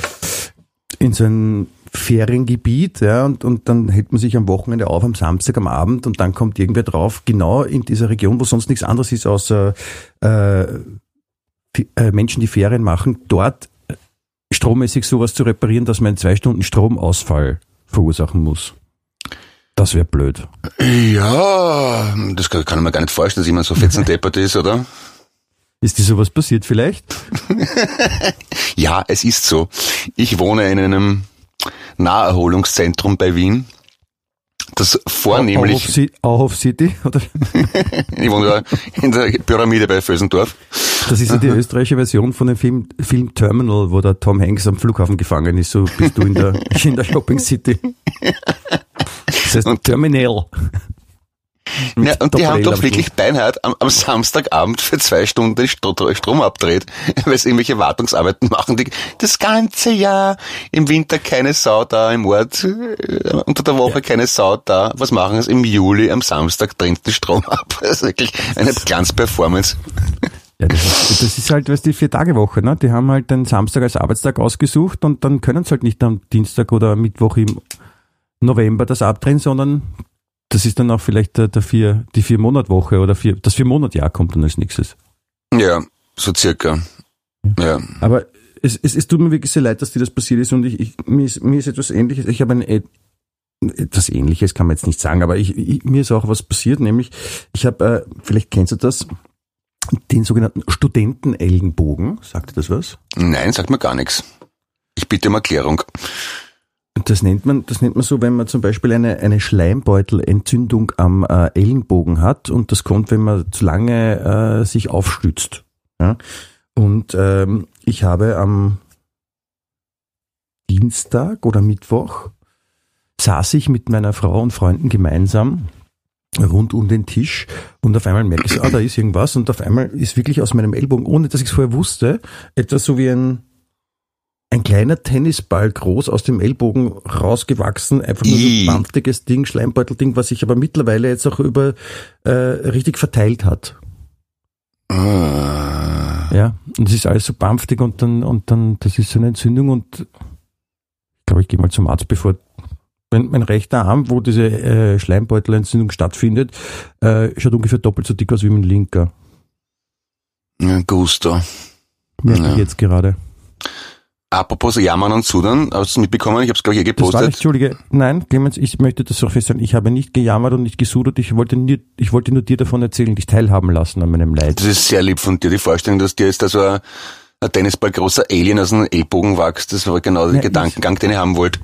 in so einem Feriengebiet, ja, und, und dann hält man sich am Wochenende auf, am Samstag am Abend, und dann kommt irgendwer drauf, genau in dieser Region, wo sonst nichts anderes ist, außer äh, Fi- äh, Menschen, die Ferien machen, dort äh, strommäßig sowas zu reparieren, dass man zwei Stunden Stromausfall verursachen muss. Das wäre blöd. Ja, das kann, kann mir gar nicht vorstellen, dass jemand so fetzendeppert [laughs] ist, oder? Ist dir sowas passiert vielleicht? [laughs] Ja, es ist so. Ich wohne in einem Naherholungszentrum bei Wien, das vornehmlich, Auhof Ci- Auhof City? Oder? [laughs] ich wohne da in der Pyramide bei Vösendorf. Das ist ja die österreichische Version von dem Film, Film Terminal, wo der Tom Hanks am Flughafen gefangen ist. So bist du in der, [laughs] in der Shopping City. Das heißt Und- Terminal. Ja, und die haben doch wirklich beinhart am, am Samstagabend für zwei Stunden den Stro Strom abdreht, [laughs] weil sie irgendwelche Wartungsarbeiten machen, die das ganze Jahr im Winter keine Sau da im Ort, äh, unter der Woche keine Sau da. Was machen sie im Juli am Samstag dreht den Strom [laughs] ab? Das ist wirklich eine Glanzperformance. Ja, das ist, das ist halt, weißt du, die Vier-Tage-Woche, ne? Die haben halt den Samstag als Arbeitstag ausgesucht und dann können sie halt nicht am Dienstag oder Mittwoch im November das abdrehen, sondern das ist dann auch vielleicht der, der vier, die Vier-Monat-Woche oder vier, das Vier-Monat-Jahr kommt dann als nächstes. Ja, so circa. Ja. Aber es, es, es tut mir wirklich sehr leid, dass dir das passiert ist und ich, ich, mir, ist, mir ist etwas ähnliches. Ich habe ein äh, etwas ähnliches kann man jetzt nicht sagen, aber ich, ich, mir ist auch was passiert, nämlich ich habe, äh, vielleicht kennst du das, den sogenannten Studentenellenbogen. Sagt dir das was? Nein, sagt mir gar nichts. Ich bitte um Erklärung. Das nennt man, das nennt man so, wenn man zum Beispiel eine, eine Schleimbeutelentzündung am äh, Ellenbogen hat und das kommt, wenn man zu lange äh, sich aufstützt. Ja? Und ähm, ich habe am Dienstag oder Mittwoch saß ich mit meiner Frau und Freunden gemeinsam rund um den Tisch und auf einmal merke ich ah, da ist irgendwas und auf einmal ist wirklich aus meinem Ellbogen, ohne dass ich es vorher wusste, etwas so wie ein, ein kleiner Tennisball groß aus dem Ellbogen rausgewachsen, einfach nur so ein Ih. bampfiges Ding, Schleimbeutelding, was sich aber mittlerweile jetzt auch über äh, richtig verteilt hat. Ah. Ja, und es ist alles so bampfig und dann, und dann, das ist so eine Entzündung und ich glaube, ich gehe mal zum Arzt, bevor mein, mein rechter Arm, wo diese äh, Schleimbeutelentzündung stattfindet, äh, schaut ungefähr doppelt so dick aus wie mein linker. Ja, Gusto. Merke Ja. ich jetzt gerade. Apropos Jammern und Sudern, hast du es mitbekommen? Ich habe es, glaube ich, eh Das war gepostet. nicht, Entschuldige, nein, Clemens, ich möchte das auch feststellen, ich habe nicht gejammert und nicht gesudert, ich wollte, nur, ich wollte nur dir davon erzählen, dich teilhaben lassen an meinem Leid. Das ist sehr lieb von dir, die Vorstellung, dass dir jetzt da so ein, ein Tennisball großer Alien aus dem Ellbogen wächst. Das war genau der Ja, Gedankengang, den ich haben wollte.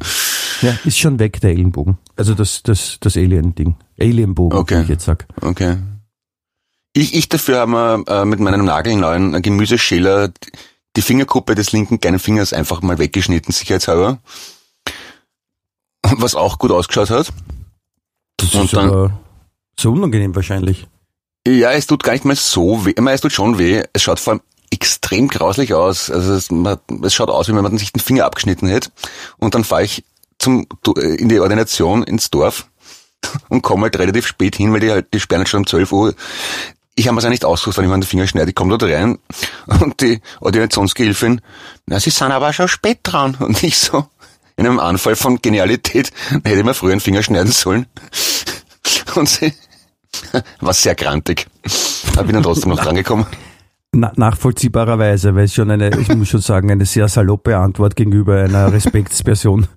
Ja, ist schon weg, der Ellenbogen. Also das, das, das Alien-Ding. Alienbogen, Okay. wie ich jetzt sag. Okay. Ich, ich dafür habe mir äh, mit meinem nagelneuen Gemüseschäler die Fingerkuppe des linken kleinen Fingers einfach mal weggeschnitten, sicherheitshalber. Was auch gut ausgeschaut hat. Das Und ist dann- aber so unangenehm wahrscheinlich. Ja, es tut gar nicht mal so weh. Ich meine, es tut schon weh. Es schaut vor allem extrem grauslich aus. Also es, man, es schaut aus, wie wenn man sich den Finger abgeschnitten hätte. Und dann fahre ich zum, in die Ordination ins Dorf [laughs] und komme halt relativ spät hin, weil die halt, die sperren halt schon um 12 Uhr. Ich habe es ja nicht ausgesucht, wenn ich mir den Finger schneide. Ich komme dort rein und die Ordinationsgehilfin, na, sie sind aber schon spät dran. Und ich so, in einem Anfall von Genialität, hätte ich mir früher einen Finger schneiden sollen. Und sie [laughs] war sehr grantig. Aber bin dann trotzdem noch drangekommen. Na, nachvollziehbarerweise, weil es schon eine, ich muss schon sagen, eine sehr saloppe Antwort gegenüber einer Respektsperson,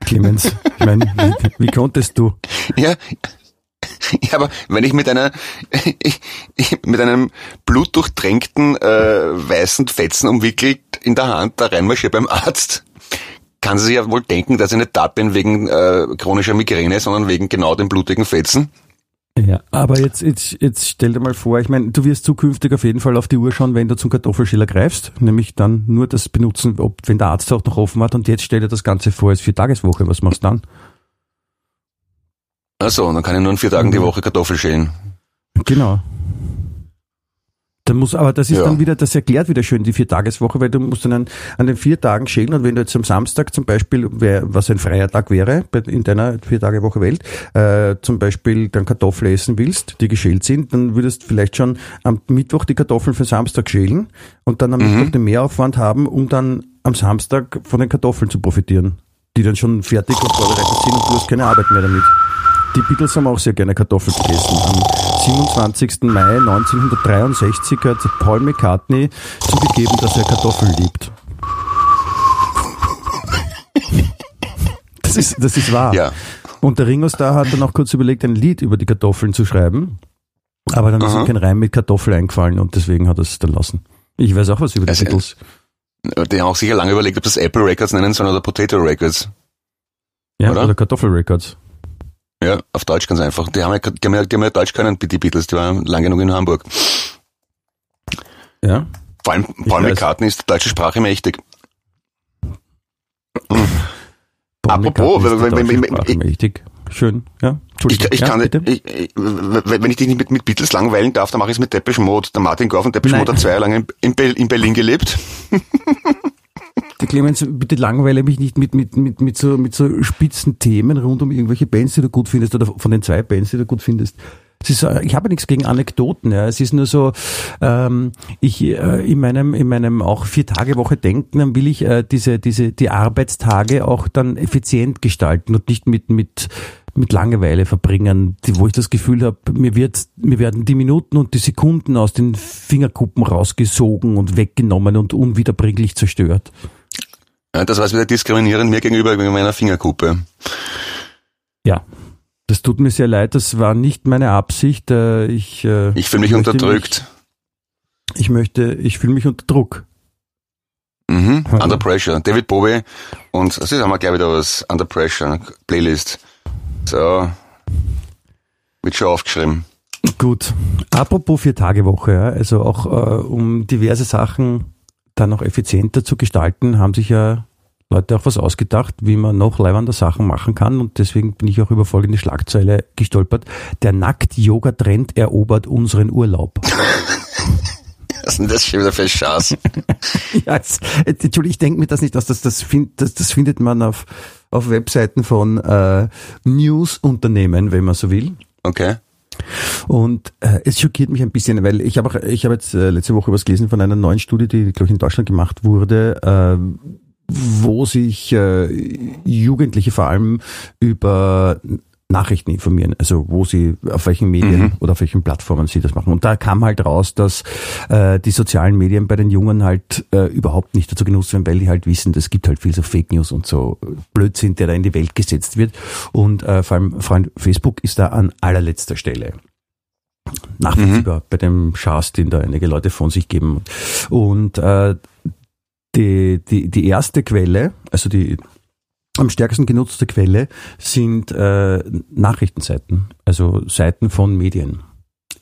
Clemens. Ich meine, wie, wie konntest du? Ja, [laughs] ja, aber wenn ich mit einer [laughs] mit einem blutdurchtränkten äh, weißen Fetzen umwickelt in der Hand da reinmarschiere beim Arzt, kann sie sich ja wohl denken, dass ich nicht da bin wegen äh, chronischer Migräne, sondern wegen genau dem blutigen Fetzen. Ja, aber jetzt, jetzt, jetzt stell dir mal vor, ich meine, du wirst zukünftig auf jeden Fall auf die Uhr schauen, wenn du zum Kartoffelschäler greifst, nämlich dann nur das benutzen, ob, wenn der Arzt auch noch offen hat und jetzt stell dir das Ganze vor als Viertageswoche, was machst du dann? Also, dann kann ich nur in vier Tagen die Mhm. Woche Kartoffel schälen. Genau. Dann muss, aber das ist Ja. dann wieder, das erklärt wieder schön die Viertageswoche, weil du musst dann an, an den vier Tagen schälen und wenn du jetzt am Samstag zum Beispiel, was ein freier Tag wäre, in deiner Vier-Tage-Woche Welt, äh, zum Beispiel dann Kartoffeln essen willst, die geschält sind, dann würdest du vielleicht schon am Mittwoch die Kartoffeln für Samstag schälen und dann am Mhm. Mittwoch den Mehraufwand haben, um dann am Samstag von den Kartoffeln zu profitieren, die dann schon fertig und vorbereitet sind und du hast keine Arbeit mehr damit. Die Beatles haben auch sehr gerne Kartoffeln gegessen. Am 27. Mai 1963 hat Paul McCartney zugegeben, dass er Kartoffeln liebt. Das ist, das ist wahr. Ja. Und der Ringo Starr hat dann auch kurz überlegt, ein Lied über die Kartoffeln zu schreiben. Aber dann ist ihm kein Reim mit Kartoffel eingefallen und deswegen hat er es dann lassen. Ich weiß auch was über die Also, Beatles. Die haben auch sicher lange überlegt, ob das Apple Records nennen sollen oder Potato Records. Ja, oder? oder, Kartoffel Records. Ja, auf Deutsch ganz einfach. Die haben ja, die haben ja, die haben ja Deutsch können, die Beatles, die waren lang genug in Hamburg. Ja. Vor allem Paul. McCartney ist der deutsche Sprache mächtig. Apropos, wenn- wenn- wenn- Sprache mächtig. Schön, ja. Ich, ich ja, kann ich, wenn ich dich nicht mit, mit Beatles langweilen darf, dann mache ich es mit Depeche Mode. Der Martin Goff und Depeche. Mode hat zwei Jahre lang in, in Berlin gelebt. [laughs] Clemens, bitte langweile mich nicht mit, mit, mit, mit, so, mit so spitzen Themen rund um irgendwelche Bands, die du gut findest oder von den zwei Bands, die du gut findest. Es ist, äh, ich habe nichts gegen Anekdoten. Ja. Es ist nur so, ähm, ich äh, in meinem in meinem auch vier Tage Woche denken, dann will ich äh, diese diese die Arbeitstage auch dann effizient gestalten und nicht mit mit mit Langeweile verbringen, die, wo ich das Gefühl habe, mir wird mir werden die Minuten und die Sekunden aus den Fingerkuppen rausgesogen und weggenommen und unwiederbringlich zerstört. Ja, das war es wieder diskriminierend mir gegenüber wegen meiner Fingerkuppe. Ja. Das tut mir sehr leid, das war nicht meine Absicht. äh, Ich, äh, Ich fühle mich unterdrückt. Mich, ich möchte, ich fühle mich unter Druck. Mhm. Under Pressure. David Bowie und also haben wir gleich wieder was. Under Pressure. Playlist. So. Wird schon aufgeschrieben. Gut. Apropos Vier-Tage-Woche, ja, also auch äh, um diverse Sachen dann noch effizienter zu gestalten, haben sich ja Leute auch was ausgedacht, wie man noch leibender Sachen machen kann und deswegen bin ich auch über folgende Schlagzeile gestolpert. Der Nackt-Yoga-Trend erobert unseren Urlaub. Was ist denn das schon wieder für Schatz? [laughs] ja, jetzt, Entschuldigung, ich denke mir das nicht aus, das, das, find, das, das findet man auf, auf Webseiten von äh, News-Unternehmen, wenn man so will. Okay. Und äh, es schockiert mich ein bisschen, weil ich habe auch, ich habe jetzt äh, letzte Woche was gelesen von einer neuen Studie, die glaube ich in Deutschland gemacht wurde, äh, wo sich äh, Jugendliche vor allem über Nachrichten informieren, also wo sie, auf welchen Medien mhm. oder auf welchen Plattformen sie das machen. Und da kam halt raus, dass äh, die sozialen Medien bei den Jungen halt äh, überhaupt nicht dazu genutzt werden, weil die halt wissen, es gibt halt viel so Fake News und so Blödsinn, der da in die Welt gesetzt wird. Und äh, vor allem, allem Facebook ist da an allerletzter Stelle nachvollziehbar mhm. bei dem Schaß, den da einige Leute von sich geben. Und äh, die, die, die erste Quelle, also die am stärksten genutzte Quelle sind äh, Nachrichtenseiten, also Seiten von Medien.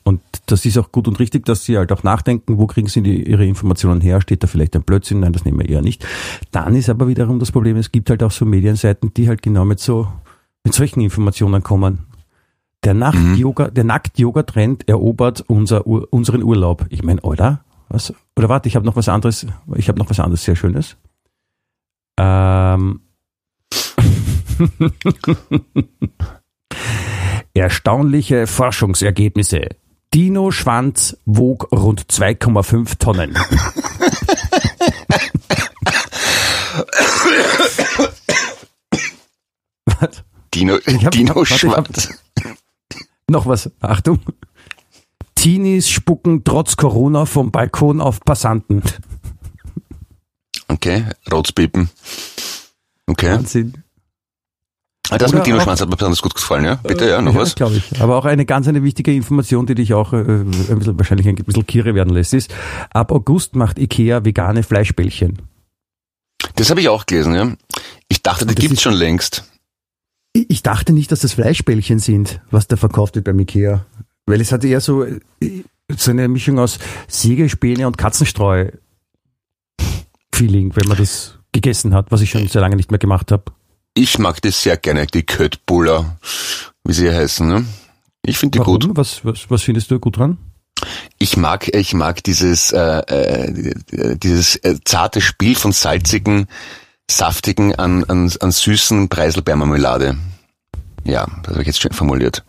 Und das ist auch gut und richtig, dass sie halt auch nachdenken, wo kriegen sie die, ihre Informationen her, steht da vielleicht ein Blödsinn, nein, das nehmen wir eher nicht. Dann ist aber wiederum das Problem, es gibt halt auch so Medienseiten, die halt genau mit so, mit solchen Informationen kommen. Der. Nacht-Yoga, mhm. der Nackt-Yoga-Trend erobert unser, unseren Urlaub. Ich meine, oder? Was? Oder warte, ich habe noch was anderes, ich habe noch was anderes sehr Schönes. Ähm, [laughs] Erstaunliche Forschungsergebnisse. Dino-Schwanz wog rund 2,5 Tonnen. Was? Dino, hab, Dino Schwanz. Noch was, Achtung. Teenies spucken trotz Corona vom Balkon auf Passanten. Okay, Rotzpipen. Okay. Wahnsinn. Ah, das Oder mit Dino-Schwanz hat mir besonders gut gefallen, ja? Bitte, ja, noch ja, was? glaube ich. Aber auch eine ganz eine wichtige Information, die dich auch äh, ein bisschen, wahrscheinlich ein bisschen kirre werden lässt, ist, ab August macht Ikea vegane Fleischbällchen. Das habe ich auch gelesen, ja. Ich dachte, die gibt's schon längst. Ich dachte nicht, dass das Fleischbällchen sind, was da verkauft wird beim Ikea. Weil es hat eher so, äh, so eine Mischung aus Sägespäne und Katzenstreu Feeling, wenn man das gegessen hat, was ich schon sehr lange nicht mehr gemacht habe. Ich mag das sehr gerne, die Köttbuller, wie sie heißen. Ne? Ich finde die Warum? gut. Was, was, was findest du gut dran? Ich mag, ich mag dieses, äh, äh, dieses äh, zarte Spiel von salzigen, saftigen an, an, an süßen Preiselbeermarmelade. Ja, das habe ich jetzt schön formuliert.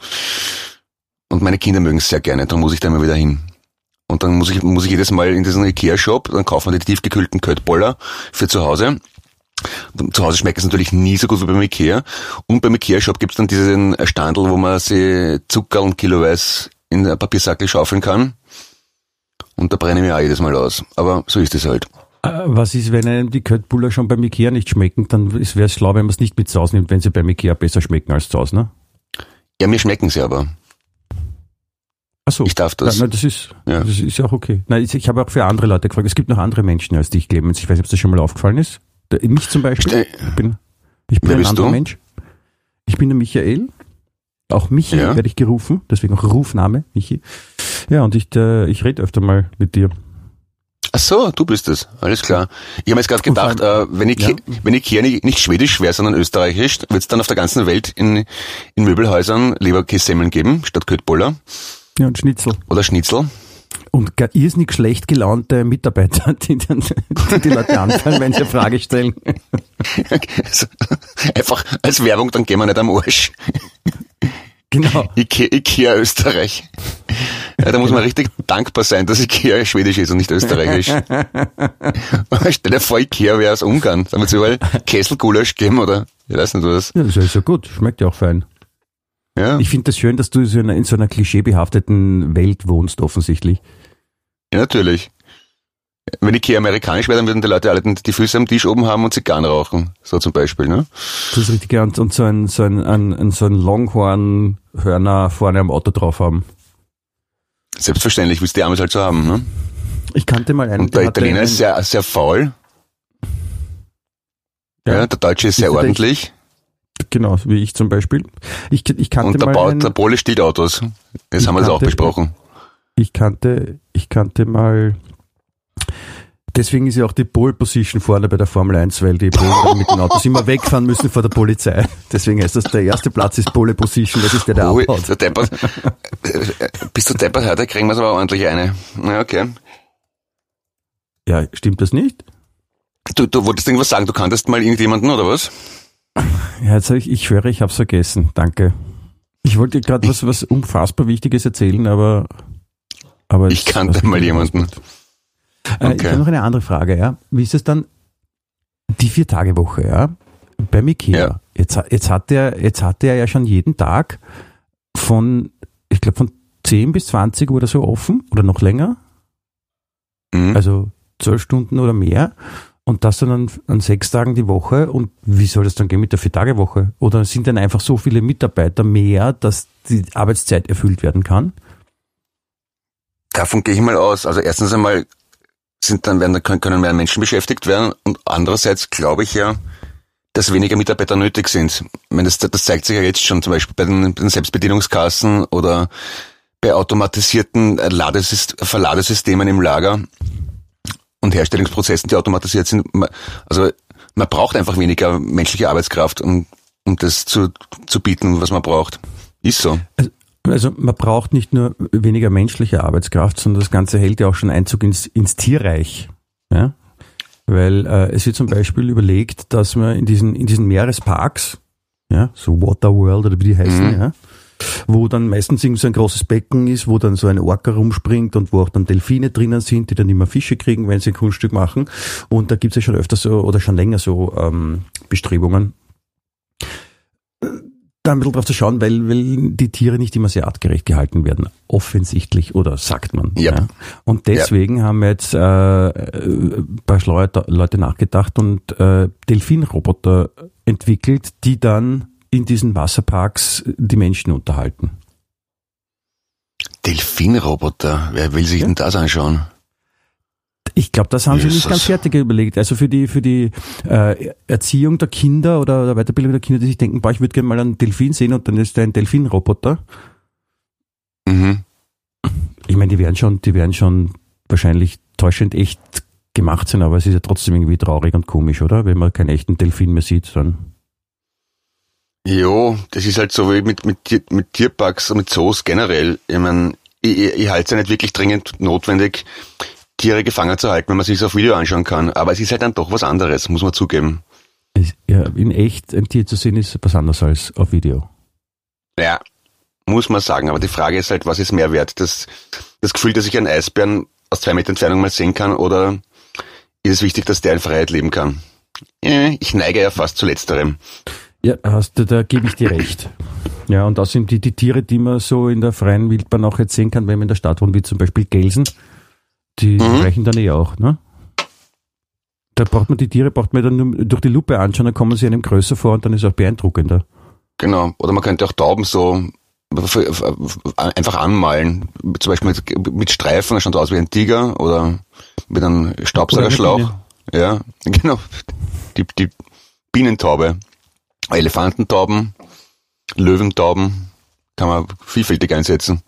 Und meine Kinder mögen es sehr gerne, darum muss ich da immer wieder hin. Und dann muss ich, muss ich jedes Mal in diesen Ikea-Shop, dann kaufen wir die tiefgekühlten Köttboller für zu Hause. Zu Hause schmeckt es natürlich nie so gut wie beim Ikea. Und beim Ikea-Shop gibt's dann diesen Standel, wo man sich Zucker und Kiloweis in ein Papiersackel schaufeln kann. Und da brenne ich mir auch jedes Mal aus. Aber so ist es halt. Äh, was ist, wenn einem die Köttbuller schon beim Ikea nicht schmecken? Dann wäre es schlau, wenn man es nicht mit Saus nimmt, wenn sie beim Ikea besser schmecken als zu Hause, ne? Ja, mir schmecken sie aber. Ach so. Ich darf das. Ja, das ist, ja. das ist auch okay. Nein, ich, ich habe auch für andere Leute gefragt. Es gibt noch andere Menschen als dich, Clemens. Ich weiß nicht, ob das schon mal aufgefallen ist. Mich zum Beispiel. Ich bin, ich bin ein anderer du? Mensch. Ich bin der Michael. Auch Michi ja. werde ich gerufen. Deswegen auch Rufname, Michi. Ja, und ich, äh, ich rede öfter mal mit dir. Ach so, du bist es. Alles klar. Ich habe jetzt gerade gedacht, äh, wenn ich ja. wenn ich hier nicht, nicht schwedisch wäre, sondern österreichisch, wird es dann auf der ganzen Welt in, in Möbelhäusern Leberkässemmeln geben, statt Köttboller. Ja, und Schnitzel. Oder Schnitzel. Und irrsinnig schlecht gelaunte Mitarbeiter, [laughs] die dann die, die Leute anfallen, wenn sie eine Frage stellen. Also, einfach als Werbung, dann gehen wir nicht am Arsch. Genau. Ikea, Ikea Österreich. Ja, da muss man richtig dankbar sein, dass Ikea schwedisch ist und nicht österreichisch. [laughs] Stell dir vor, Ikea wäre aus Ungarn. Da wird es überall Kesselgulasch geben oder ich weiß nicht was. Ja, das ist ja gut. Schmeckt ja auch fein. Ja. Ich finde das schön, dass du in so einer klischeebehafteten Welt wohnst, offensichtlich. Ja, natürlich. Wenn Ikea amerikanisch wäre, dann würden die Leute alle die Füße am Tisch oben haben und Zigarren rauchen. So zum Beispiel, ne? Das ist richtig, und, und so ein, so ein, ein, so ein Longhorn-Hörner vorne am Auto drauf haben. Selbstverständlich, wie es die damals halt so haben, ne? Ich kannte mal einen. Und der Italiener ist sehr, sehr faul. Ja, ja der Deutsche ist sehr ordentlich. Genau, wie ich zum Beispiel. Ich, ich kannte Und der, mal Bau, der Pole steht Autos. Jetzt haben wir das auch besprochen. Ich kannte, ich kannte mal Deswegen ist ja auch die Pole Position vorne bei der Formel 1, weil die Polen [laughs] mit den Autos immer wegfahren müssen vor der Polizei. Deswegen heißt das, der erste Platz ist Pole Position, das ist der, der Ui, abhaut. der Deppert. Bist du Deppert heute? Kriegen wir es aber ordentlich eine. Ja, okay. Ja, stimmt das nicht? Du, du wolltest irgendwas sagen, du kanntest mal irgendjemanden, oder was? Ja, jetzt ich, ich schwöre, ich hab's vergessen. Danke. Ich wollte dir gerade was, was unfassbar Wichtiges erzählen, aber, aber Ich es- kannte mal jemanden. Äh, Ich Okay. habe noch eine andere Frage, ja. Wie ist es dann die Vier-Tage-Woche, ja? Beim Ikea. Ja. Jetzt, jetzt hat er, jetzt hat er ja schon jeden Tag von, ich glaube von 10 bis 20 oder so offen oder noch länger, Mhm. also 12 Stunden oder mehr. Und das dann an, an sechs Tagen die Woche. Und wie soll das dann gehen mit der Vier-Tage-Woche? Oder sind dann einfach so viele Mitarbeiter mehr, dass die Arbeitszeit erfüllt werden kann? Davon gehe ich mal aus. Also erstens einmal sind dann werden, können mehr Menschen beschäftigt werden und andererseits glaube ich ja, dass weniger Mitarbeiter nötig sind. Ich meine, das, das zeigt sich ja jetzt schon zum Beispiel bei den, bei den Selbstbedienungskassen oder bei automatisierten äh, Ladesys- Verladesystemen im Lager und Herstellungsprozessen, die automatisiert sind. Also man braucht einfach weniger menschliche Arbeitskraft, um, um das zu, zu bieten, was man braucht. Ist so. Also man braucht nicht nur weniger menschliche Arbeitskraft, sondern das Ganze hält ja auch schon Einzug ins, ins Tierreich. Ja? Weil äh, es wird zum Beispiel überlegt, dass man in diesen, in diesen Meeresparks, ja, so Waterworld oder wie die heißen, Mhm. ja, wo dann meistens irgend so ein großes Becken ist, wo dann so ein Orca rumspringt und wo auch dann Delfine drinnen sind, die dann immer Fische kriegen, wenn sie ein Kunststück machen. Und da gibt es ja schon öfter so oder schon länger so ähm, Bestrebungen, da ein bisschen drauf zu schauen, weil, weil die Tiere nicht immer sehr artgerecht gehalten werden, offensichtlich, oder sagt man. Ja. Und deswegen haben jetzt äh, ein paar Leute nachgedacht und äh, Delfinroboter entwickelt, die dann in diesen Wasserparks die Menschen unterhalten. Delfinroboter, wer will sich Ja. denn das anschauen? Ich glaube, das haben sie nicht Jesus. ganz fertig überlegt. Also für die für die äh, Erziehung der Kinder oder der Weiterbildung der Kinder, die sich denken, boah, ich würde gerne mal einen Delfin sehen und dann ist da ein Delfinroboter. Mhm. Ich meine, die werden schon, die werden schon wahrscheinlich täuschend echt gemacht sein, aber es ist ja trotzdem irgendwie traurig und komisch, oder? Wenn man keinen echten Delfin mehr sieht, dann. Jo, das ist halt so wie mit, mit, mit Tierparks und mit Zoos generell. Ich mein, ich, ich, ich halte es ja nicht wirklich dringend notwendig, Tiere gefangen zu halten, wenn man sich das auf Video anschauen kann. Aber es ist halt dann doch was anderes, muss man zugeben. Es, ja, in echt ein Tier zu sehen ist was anderes als auf Video. Ja, muss man sagen. Aber die Frage ist halt, was ist mehr wert? Das, das Gefühl, dass ich einen Eisbären aus zwei Meter Entfernung mal sehen kann oder ist es wichtig, dass der in Freiheit leben kann? Äh, Ich neige ja fast zu letzterem. Ja, hast du, da gebe ich dir recht. Ja, und außerdem die, die Tiere, die man so in der freien Wildbahn auch jetzt sehen kann, wenn man in der Stadt wohnt, wie zum Beispiel Gelsen, die Mhm. reichen dann eh auch, ne? Da braucht man die Tiere, braucht man dann nur durch die Lupe anschauen, dann kommen sie einem größer vor und dann ist es auch beeindruckender. Genau. Oder man könnte auch Tauben so einfach anmalen. Zum Beispiel mit, mit Streifen, das schaut aus wie ein Tiger oder mit einem Staubsaugerschlauch. Ja, [laughs] genau. Die, die Bienentaube. Elefantentauben, Löwentauben kann man vielfältig einsetzen.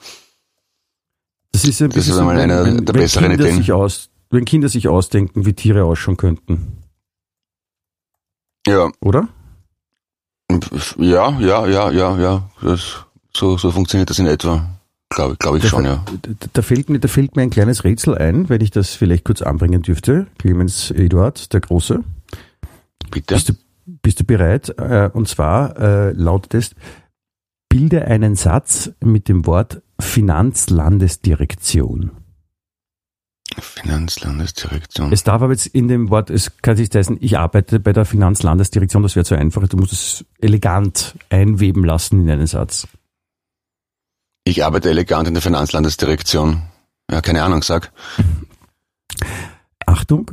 Das ist ein Das ist bisschen einmal eine wenn, der wenn besseren Kinder Ideen. Sich aus, wenn Kinder sich ausdenken, wie Tiere ausschauen könnten, Ja, oder? ja, ja, ja, ja, ja. Das, so, so funktioniert das in etwa. Glaube glaub ich Da, schon, ja. da, da, fällt mir, da fällt mir ein kleines Rätsel ein, wenn ich das vielleicht kurz anbringen dürfte. Clemens Eduard, der Große. Bitte. Bist du, bist du bereit? Äh, Und zwar äh, lautet es, bilde einen Satz mit dem Wort Finanzlandesdirektion. Finanzlandesdirektion. Es darf aber jetzt in dem Wort, es kann sich heißen, ich arbeite bei der Finanzlandesdirektion, das wäre zu einfach, du musst es elegant einweben lassen in einen Satz. Ich arbeite elegant in der Finanzlandesdirektion. Ja, keine Ahnung, sag. Achtung,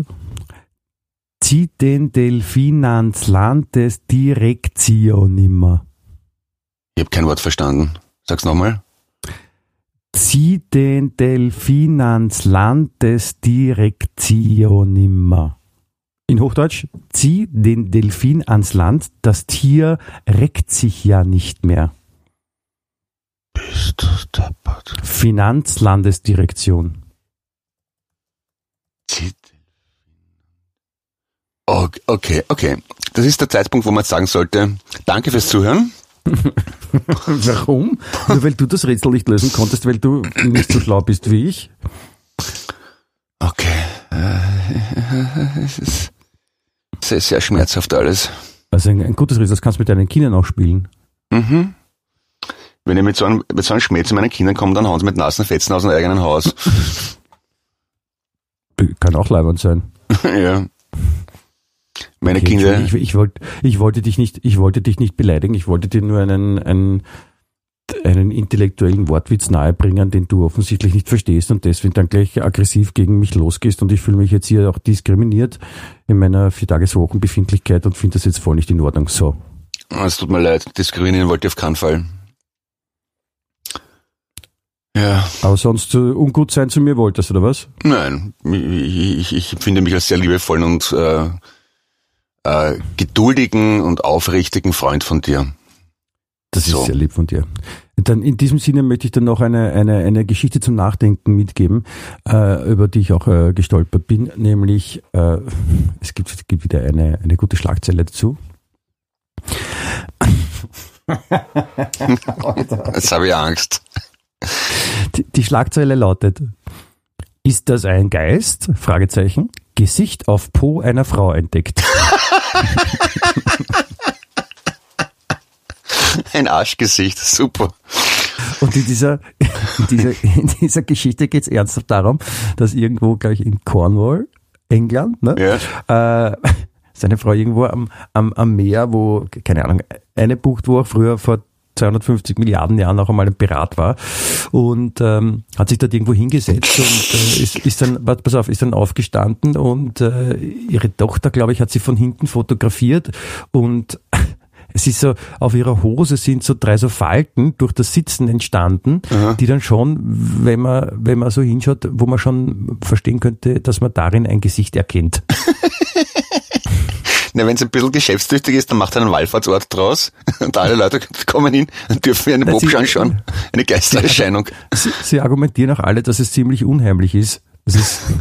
zieht den Delfinanzlandesdirektion immer. Ich habe kein Wort verstanden. Sag's nochmal. Zieh den Delfin ans Land des Direktion immer. In Hochdeutsch, zieh den Delfin ans Land, das Tier reckt sich ja nicht mehr. Bist du deppert? Finanzlandesdirektion. Zieht Okay, okay. Das ist der Zeitpunkt, wo man sagen sollte, danke fürs Zuhören. [laughs] Warum? Nur weil du das Rätsel nicht lösen konntest, weil du nicht so schlau bist wie ich? Okay. Äh, Es ist sehr, sehr schmerzhaft alles. Also ein, ein gutes Rätsel, das kannst du mit deinen Kindern auch spielen. Mhm. Wenn ich mit so einem, mit so einem Schmäh zu meinen Kindern komme, dann hauen sie mit Nasenfetzen aus dem eigenen Haus. Kann auch leibend sein. [laughs] ja. Meine Okay, Kinder, ich, ich, wollte, ich wollte dich nicht, ich wollte dich nicht beleidigen. Ich wollte dir nur einen, einen, einen intellektuellen Wortwitz nahebringen, den du offensichtlich nicht verstehst und deswegen dann gleich aggressiv gegen mich losgehst und ich fühle mich jetzt hier auch diskriminiert in meiner Viertageswochenbefindlichkeit und finde das jetzt voll nicht in Ordnung. So. es tut mir leid, diskriminieren wollte ich auf keinen Fall. Ja, Aber sonst äh, ungut sein zu mir wolltest, oder was? nein, ich, ich, ich empfinde mich als sehr liebevollen und äh, äh, geduldigen und aufrichtigen Freund von dir. Das ist So. sehr lieb von dir. Dann in diesem Sinne möchte ich dann noch eine, eine, eine Geschichte zum Nachdenken mitgeben, äh, über die ich auch äh, gestolpert bin, nämlich äh, es gibt, es gibt wieder eine, eine gute Schlagzeile dazu. [laughs] Jetzt habe ich Angst. Die, die Schlagzeile lautet, ist das ein Geist? Fragezeichen. Gesicht auf Po einer Frau entdeckt. Ein Arschgesicht, super. Und in dieser, in dieser, in dieser Geschichte geht es ernsthaft darum, dass irgendwo, glaube ich, in Cornwall, England, ne, Ja. äh, seine Frau irgendwo am, am, am Meer, wo, keine Ahnung, eine Bucht, wo er früher vor 250 Milliarden Jahren auch einmal ein Pirat war und ähm, hat sich dort irgendwo hingesetzt und äh, ist, ist dann, warte, pass auf, ist dann aufgestanden und äh, ihre Tochter, glaube ich, hat sie von hinten fotografiert und [laughs] es ist so, auf ihrer Hose sind so drei so Falten durch das Sitzen entstanden, die dann schon, wenn man, wenn man so hinschaut, wo man schon verstehen könnte, dass man darin ein Gesicht erkennt. [laughs] Na, wenn es ein bisschen geschäftstüchtig ist, dann macht er einen Wallfahrtsort draus [laughs] und alle Leute kommen hin und dürfen eine Na, Bob anschauen. Eine Geistererscheinung. [laughs] Sie, sie argumentieren auch alle, dass es ziemlich unheimlich ist. Das ist [laughs]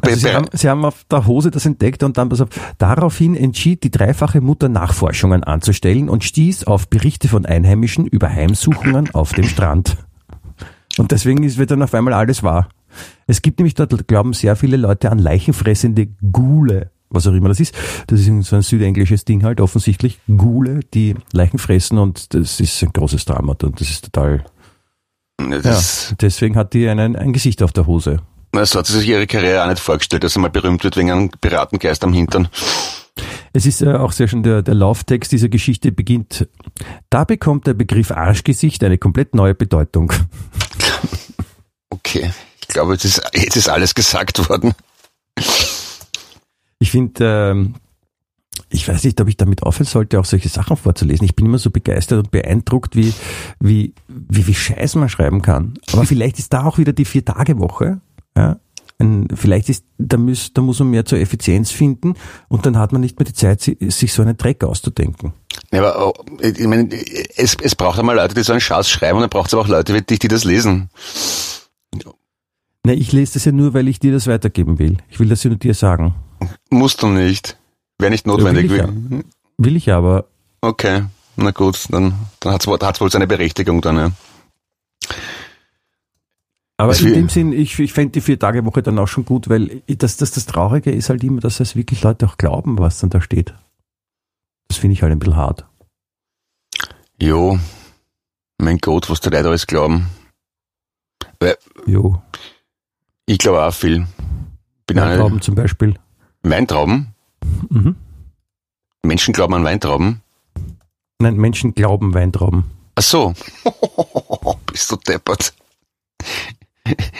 bei, also sie, haben, sie haben auf der Hose das entdeckt und dann, pass auf, daraufhin entschied die dreifache Mutter Nachforschungen anzustellen und stieß auf Berichte von Einheimischen über Heimsuchungen auf dem Strand. Und deswegen ist, wird dann auf einmal alles wahr. Es gibt nämlich dort, glauben sehr viele Leute an leichenfressende Gule, was auch immer das ist. Das ist so ein südenglisches Ding halt, offensichtlich. Gule, die Leichen fressen und das ist ein großes Drama und das ist total, ja, das, deswegen hat die einen, ein Gesicht auf der Hose. na, so hat sie sich ihre Karriere auch nicht vorgestellt, dass sie mal berühmt wird wegen einem Piratengeist am Hintern. Es ist äh, auch sehr schön, der, der Lauftext dieser Geschichte beginnt. Da bekommt der Begriff Arschgesicht eine komplett neue Bedeutung. [laughs] Okay. Ich glaube, jetzt ist, jetzt ist alles gesagt worden. Ich finde, ähm, ich weiß nicht, ob ich damit aufhören sollte, auch solche Sachen vorzulesen. Ich bin immer so begeistert und beeindruckt, wie, wie, wie, wie Scheiß man schreiben kann. Aber vielleicht ist da auch wieder die Vier-Tage-Woche. Ja? Ein, vielleicht ist, da muss, da muss man mehr zur Effizienz finden und dann hat man nicht mehr die Zeit, si- sich so einen Dreck auszudenken. Ja, aber oh, ich meine, es, es braucht einmal Leute, die so einen Schatz schreiben und dann braucht es aber auch Leute wie dich, die das lesen. Ne, ich lese das ja nur, weil ich dir das weitergeben will. Ich will das ja nur dir sagen. Musst du nicht. Wäre nicht notwendig. will ich Wie- Will ich aber. Okay, na gut, dann, dann hat's wohl, hat's wohl seine Berechtigung dann, ja. Aber Das in dem Sinn, ich, ich fände die Vier-Tage-Woche dann auch schon gut, weil das, das, das Traurige ist halt immer, dass es wirklich Leute auch glauben, was dann da steht. Das finde ich halt ein bisschen hart. Jo, mein Gott, was die Leute alles glauben. Weil Jo. Ich glaube auch viel. Bin Weintrauben zum Beispiel. Weintrauben? Mhm. Menschen glauben an Weintrauben? Nein, Menschen glauben Weintrauben. Ach so. [laughs] Bist du deppert.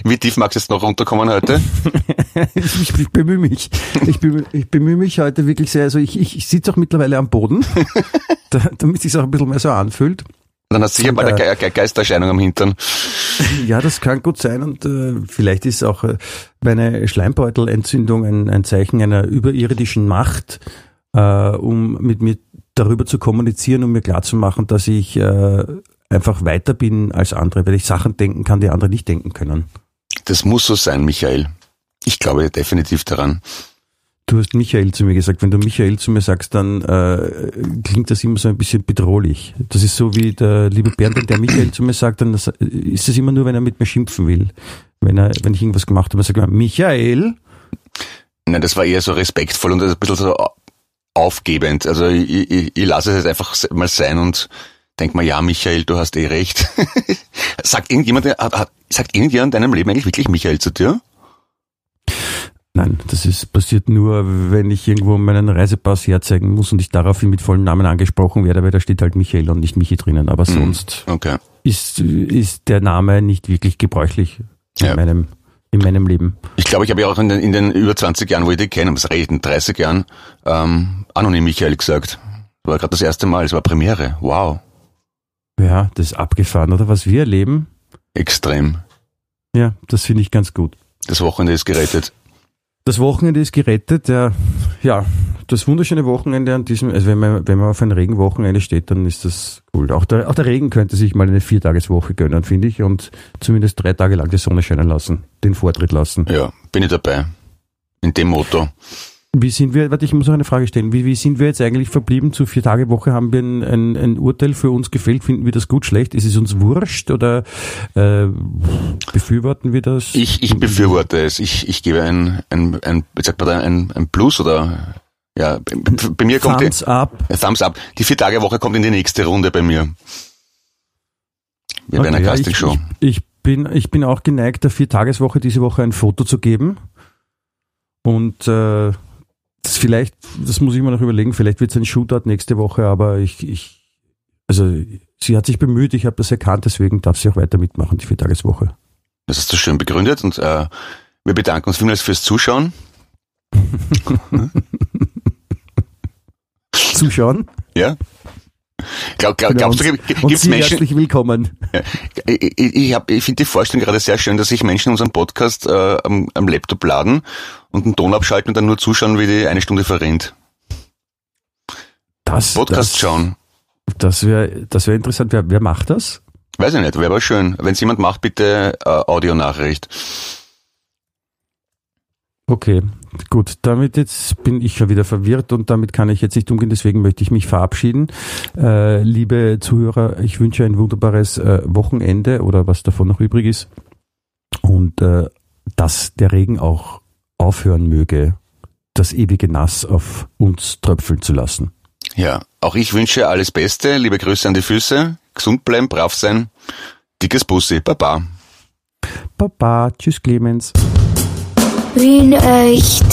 Wie tief magst du jetzt noch runterkommen heute? [laughs] ich, bemühe mich. Ich bemühe, ich bemühe mich heute wirklich sehr. Also ich, ich, sitze auch mittlerweile am Boden, [laughs] da, damit es sich auch ein bisschen mehr so anfühlt. Dann hast du sicher mal eine Ge Ge Geistererscheinung am Hintern. [laughs] Ja, das kann gut sein und äh, vielleicht ist auch äh, meine Schleimbeutelentzündung ein, ein Zeichen einer überirdischen Macht, äh, um mit mir darüber zu kommunizieren, um mir klarzumachen, dass ich äh, einfach weiter bin als andere, weil ich Sachen denken kann, die andere nicht denken können. Das muss so sein, Michael. Ich glaube definitiv daran. Du hast Michael zu mir gesagt. Wenn du Michael zu mir sagst, dann äh, klingt das immer so ein bisschen bedrohlich. Das ist so wie der liebe Bernd, der Michael zu mir sagt, dann ist es immer nur, wenn er mit mir schimpfen will. Wenn er, wenn ich irgendwas gemacht habe, sagt er, Michael. Nein, das war eher so respektvoll und ein bisschen so aufgebend. Also ich, ich, ich lasse es jetzt einfach mal sein und denk mal, ja, Michael, du hast eh recht. [laughs] sagt irgendjemand, hat, hat, sagt irgendjemand in deinem Leben eigentlich wirklich Michael zu dir? Nein, das ist passiert nur, wenn ich irgendwo meinen Reisepass herzeigen muss und ich daraufhin mit vollem Namen angesprochen werde, weil da steht halt Michael und nicht Michi drinnen. Aber hm, sonst okay. ist, ist der Name nicht wirklich gebräuchlich in ja. meinem in meinem Leben. Ich glaube, ich habe ja auch in den, in den über 20 Jahren, wo ich dich kenne, was reden, 30 Jahren, ähm, anonym Michael gesagt. Das war gerade das erste Mal, es war Premiere. Wow. Ja, das ist abgefahren, oder? Was wir erleben. Extrem. Ja, das finde ich ganz gut. Das Wochenende ist gerettet. Das Wochenende ist gerettet, ja. Ja, das wunderschöne Wochenende an diesem, also wenn man, wenn man auf ein Regenwochenende steht, dann ist das cool. Auch der, auch der Regen könnte sich mal eine Viertageswoche gönnen, finde ich, und zumindest drei Tage lang die Sonne scheinen lassen, den Vortritt lassen. Ja, bin ich dabei. In dem Motto. Wie sind wir, warte, ich muss noch eine Frage stellen. Wie, wie sind wir jetzt eigentlich verblieben? Zu vier Tage Woche haben wir ein, ein, ein Urteil für uns gefällt. Finden wir das gut, schlecht? Ist es uns wurscht oder äh, befürworten wir das? Ich, ich befürworte es. Ich, ich gebe ein, ein, ein, wie sagt man da, ein, ein Plus oder ja, bei mir kommt Thumbs die, up. Thumbs up. Die vier Tage Woche kommt in die nächste Runde bei mir. Wir okay, werden eine Castingshow. Ich, ich, bin, ich bin auch geneigt, der Viertageswoche diese Woche ein Foto zu geben. Und äh, das vielleicht, das muss ich mir noch überlegen, vielleicht wird es ein Shootout nächste Woche, aber ich, ich also sie hat sich bemüht, ich habe das erkannt, deswegen darf sie auch weiter mitmachen, die Viertageswoche. Das hast du schön begründet und äh, wir bedanken uns vielmals fürs Zuschauen. [laughs] Zuschauen? Ja. Glaub, glaub, glaubst du, gibt es Menschen? Herzlich willkommen. Ich, ich, hab, ich finde die Vorstellung gerade sehr schön, dass sich Menschen in unserem Podcast äh, am, am Laptop laden und einen Ton abschalten und dann nur zuschauen, wie die eine Stunde verrinnt. Das, Podcast das, schauen. Das wäre das wär interessant. Wer, wer macht das? Weiß ich nicht, wäre aber schön. Wenn es jemand macht, bitte äh, Audionachricht. Okay, gut. Damit jetzt bin ich schon wieder verwirrt und damit kann ich jetzt nicht umgehen. Deswegen möchte ich mich verabschieden. Äh, liebe Zuhörer, ich wünsche ein wunderbares äh, Wochenende oder was davon noch übrig ist. Und äh, dass der Regen auch aufhören möge, das ewige Nass auf uns tröpfeln zu lassen. Ja, auch ich wünsche alles Beste. Liebe Grüße an die Füße. Gesund bleiben, brav sein. Dickes Bussi. Baba. Baba. Tschüss, Clemens wie in äh, echt.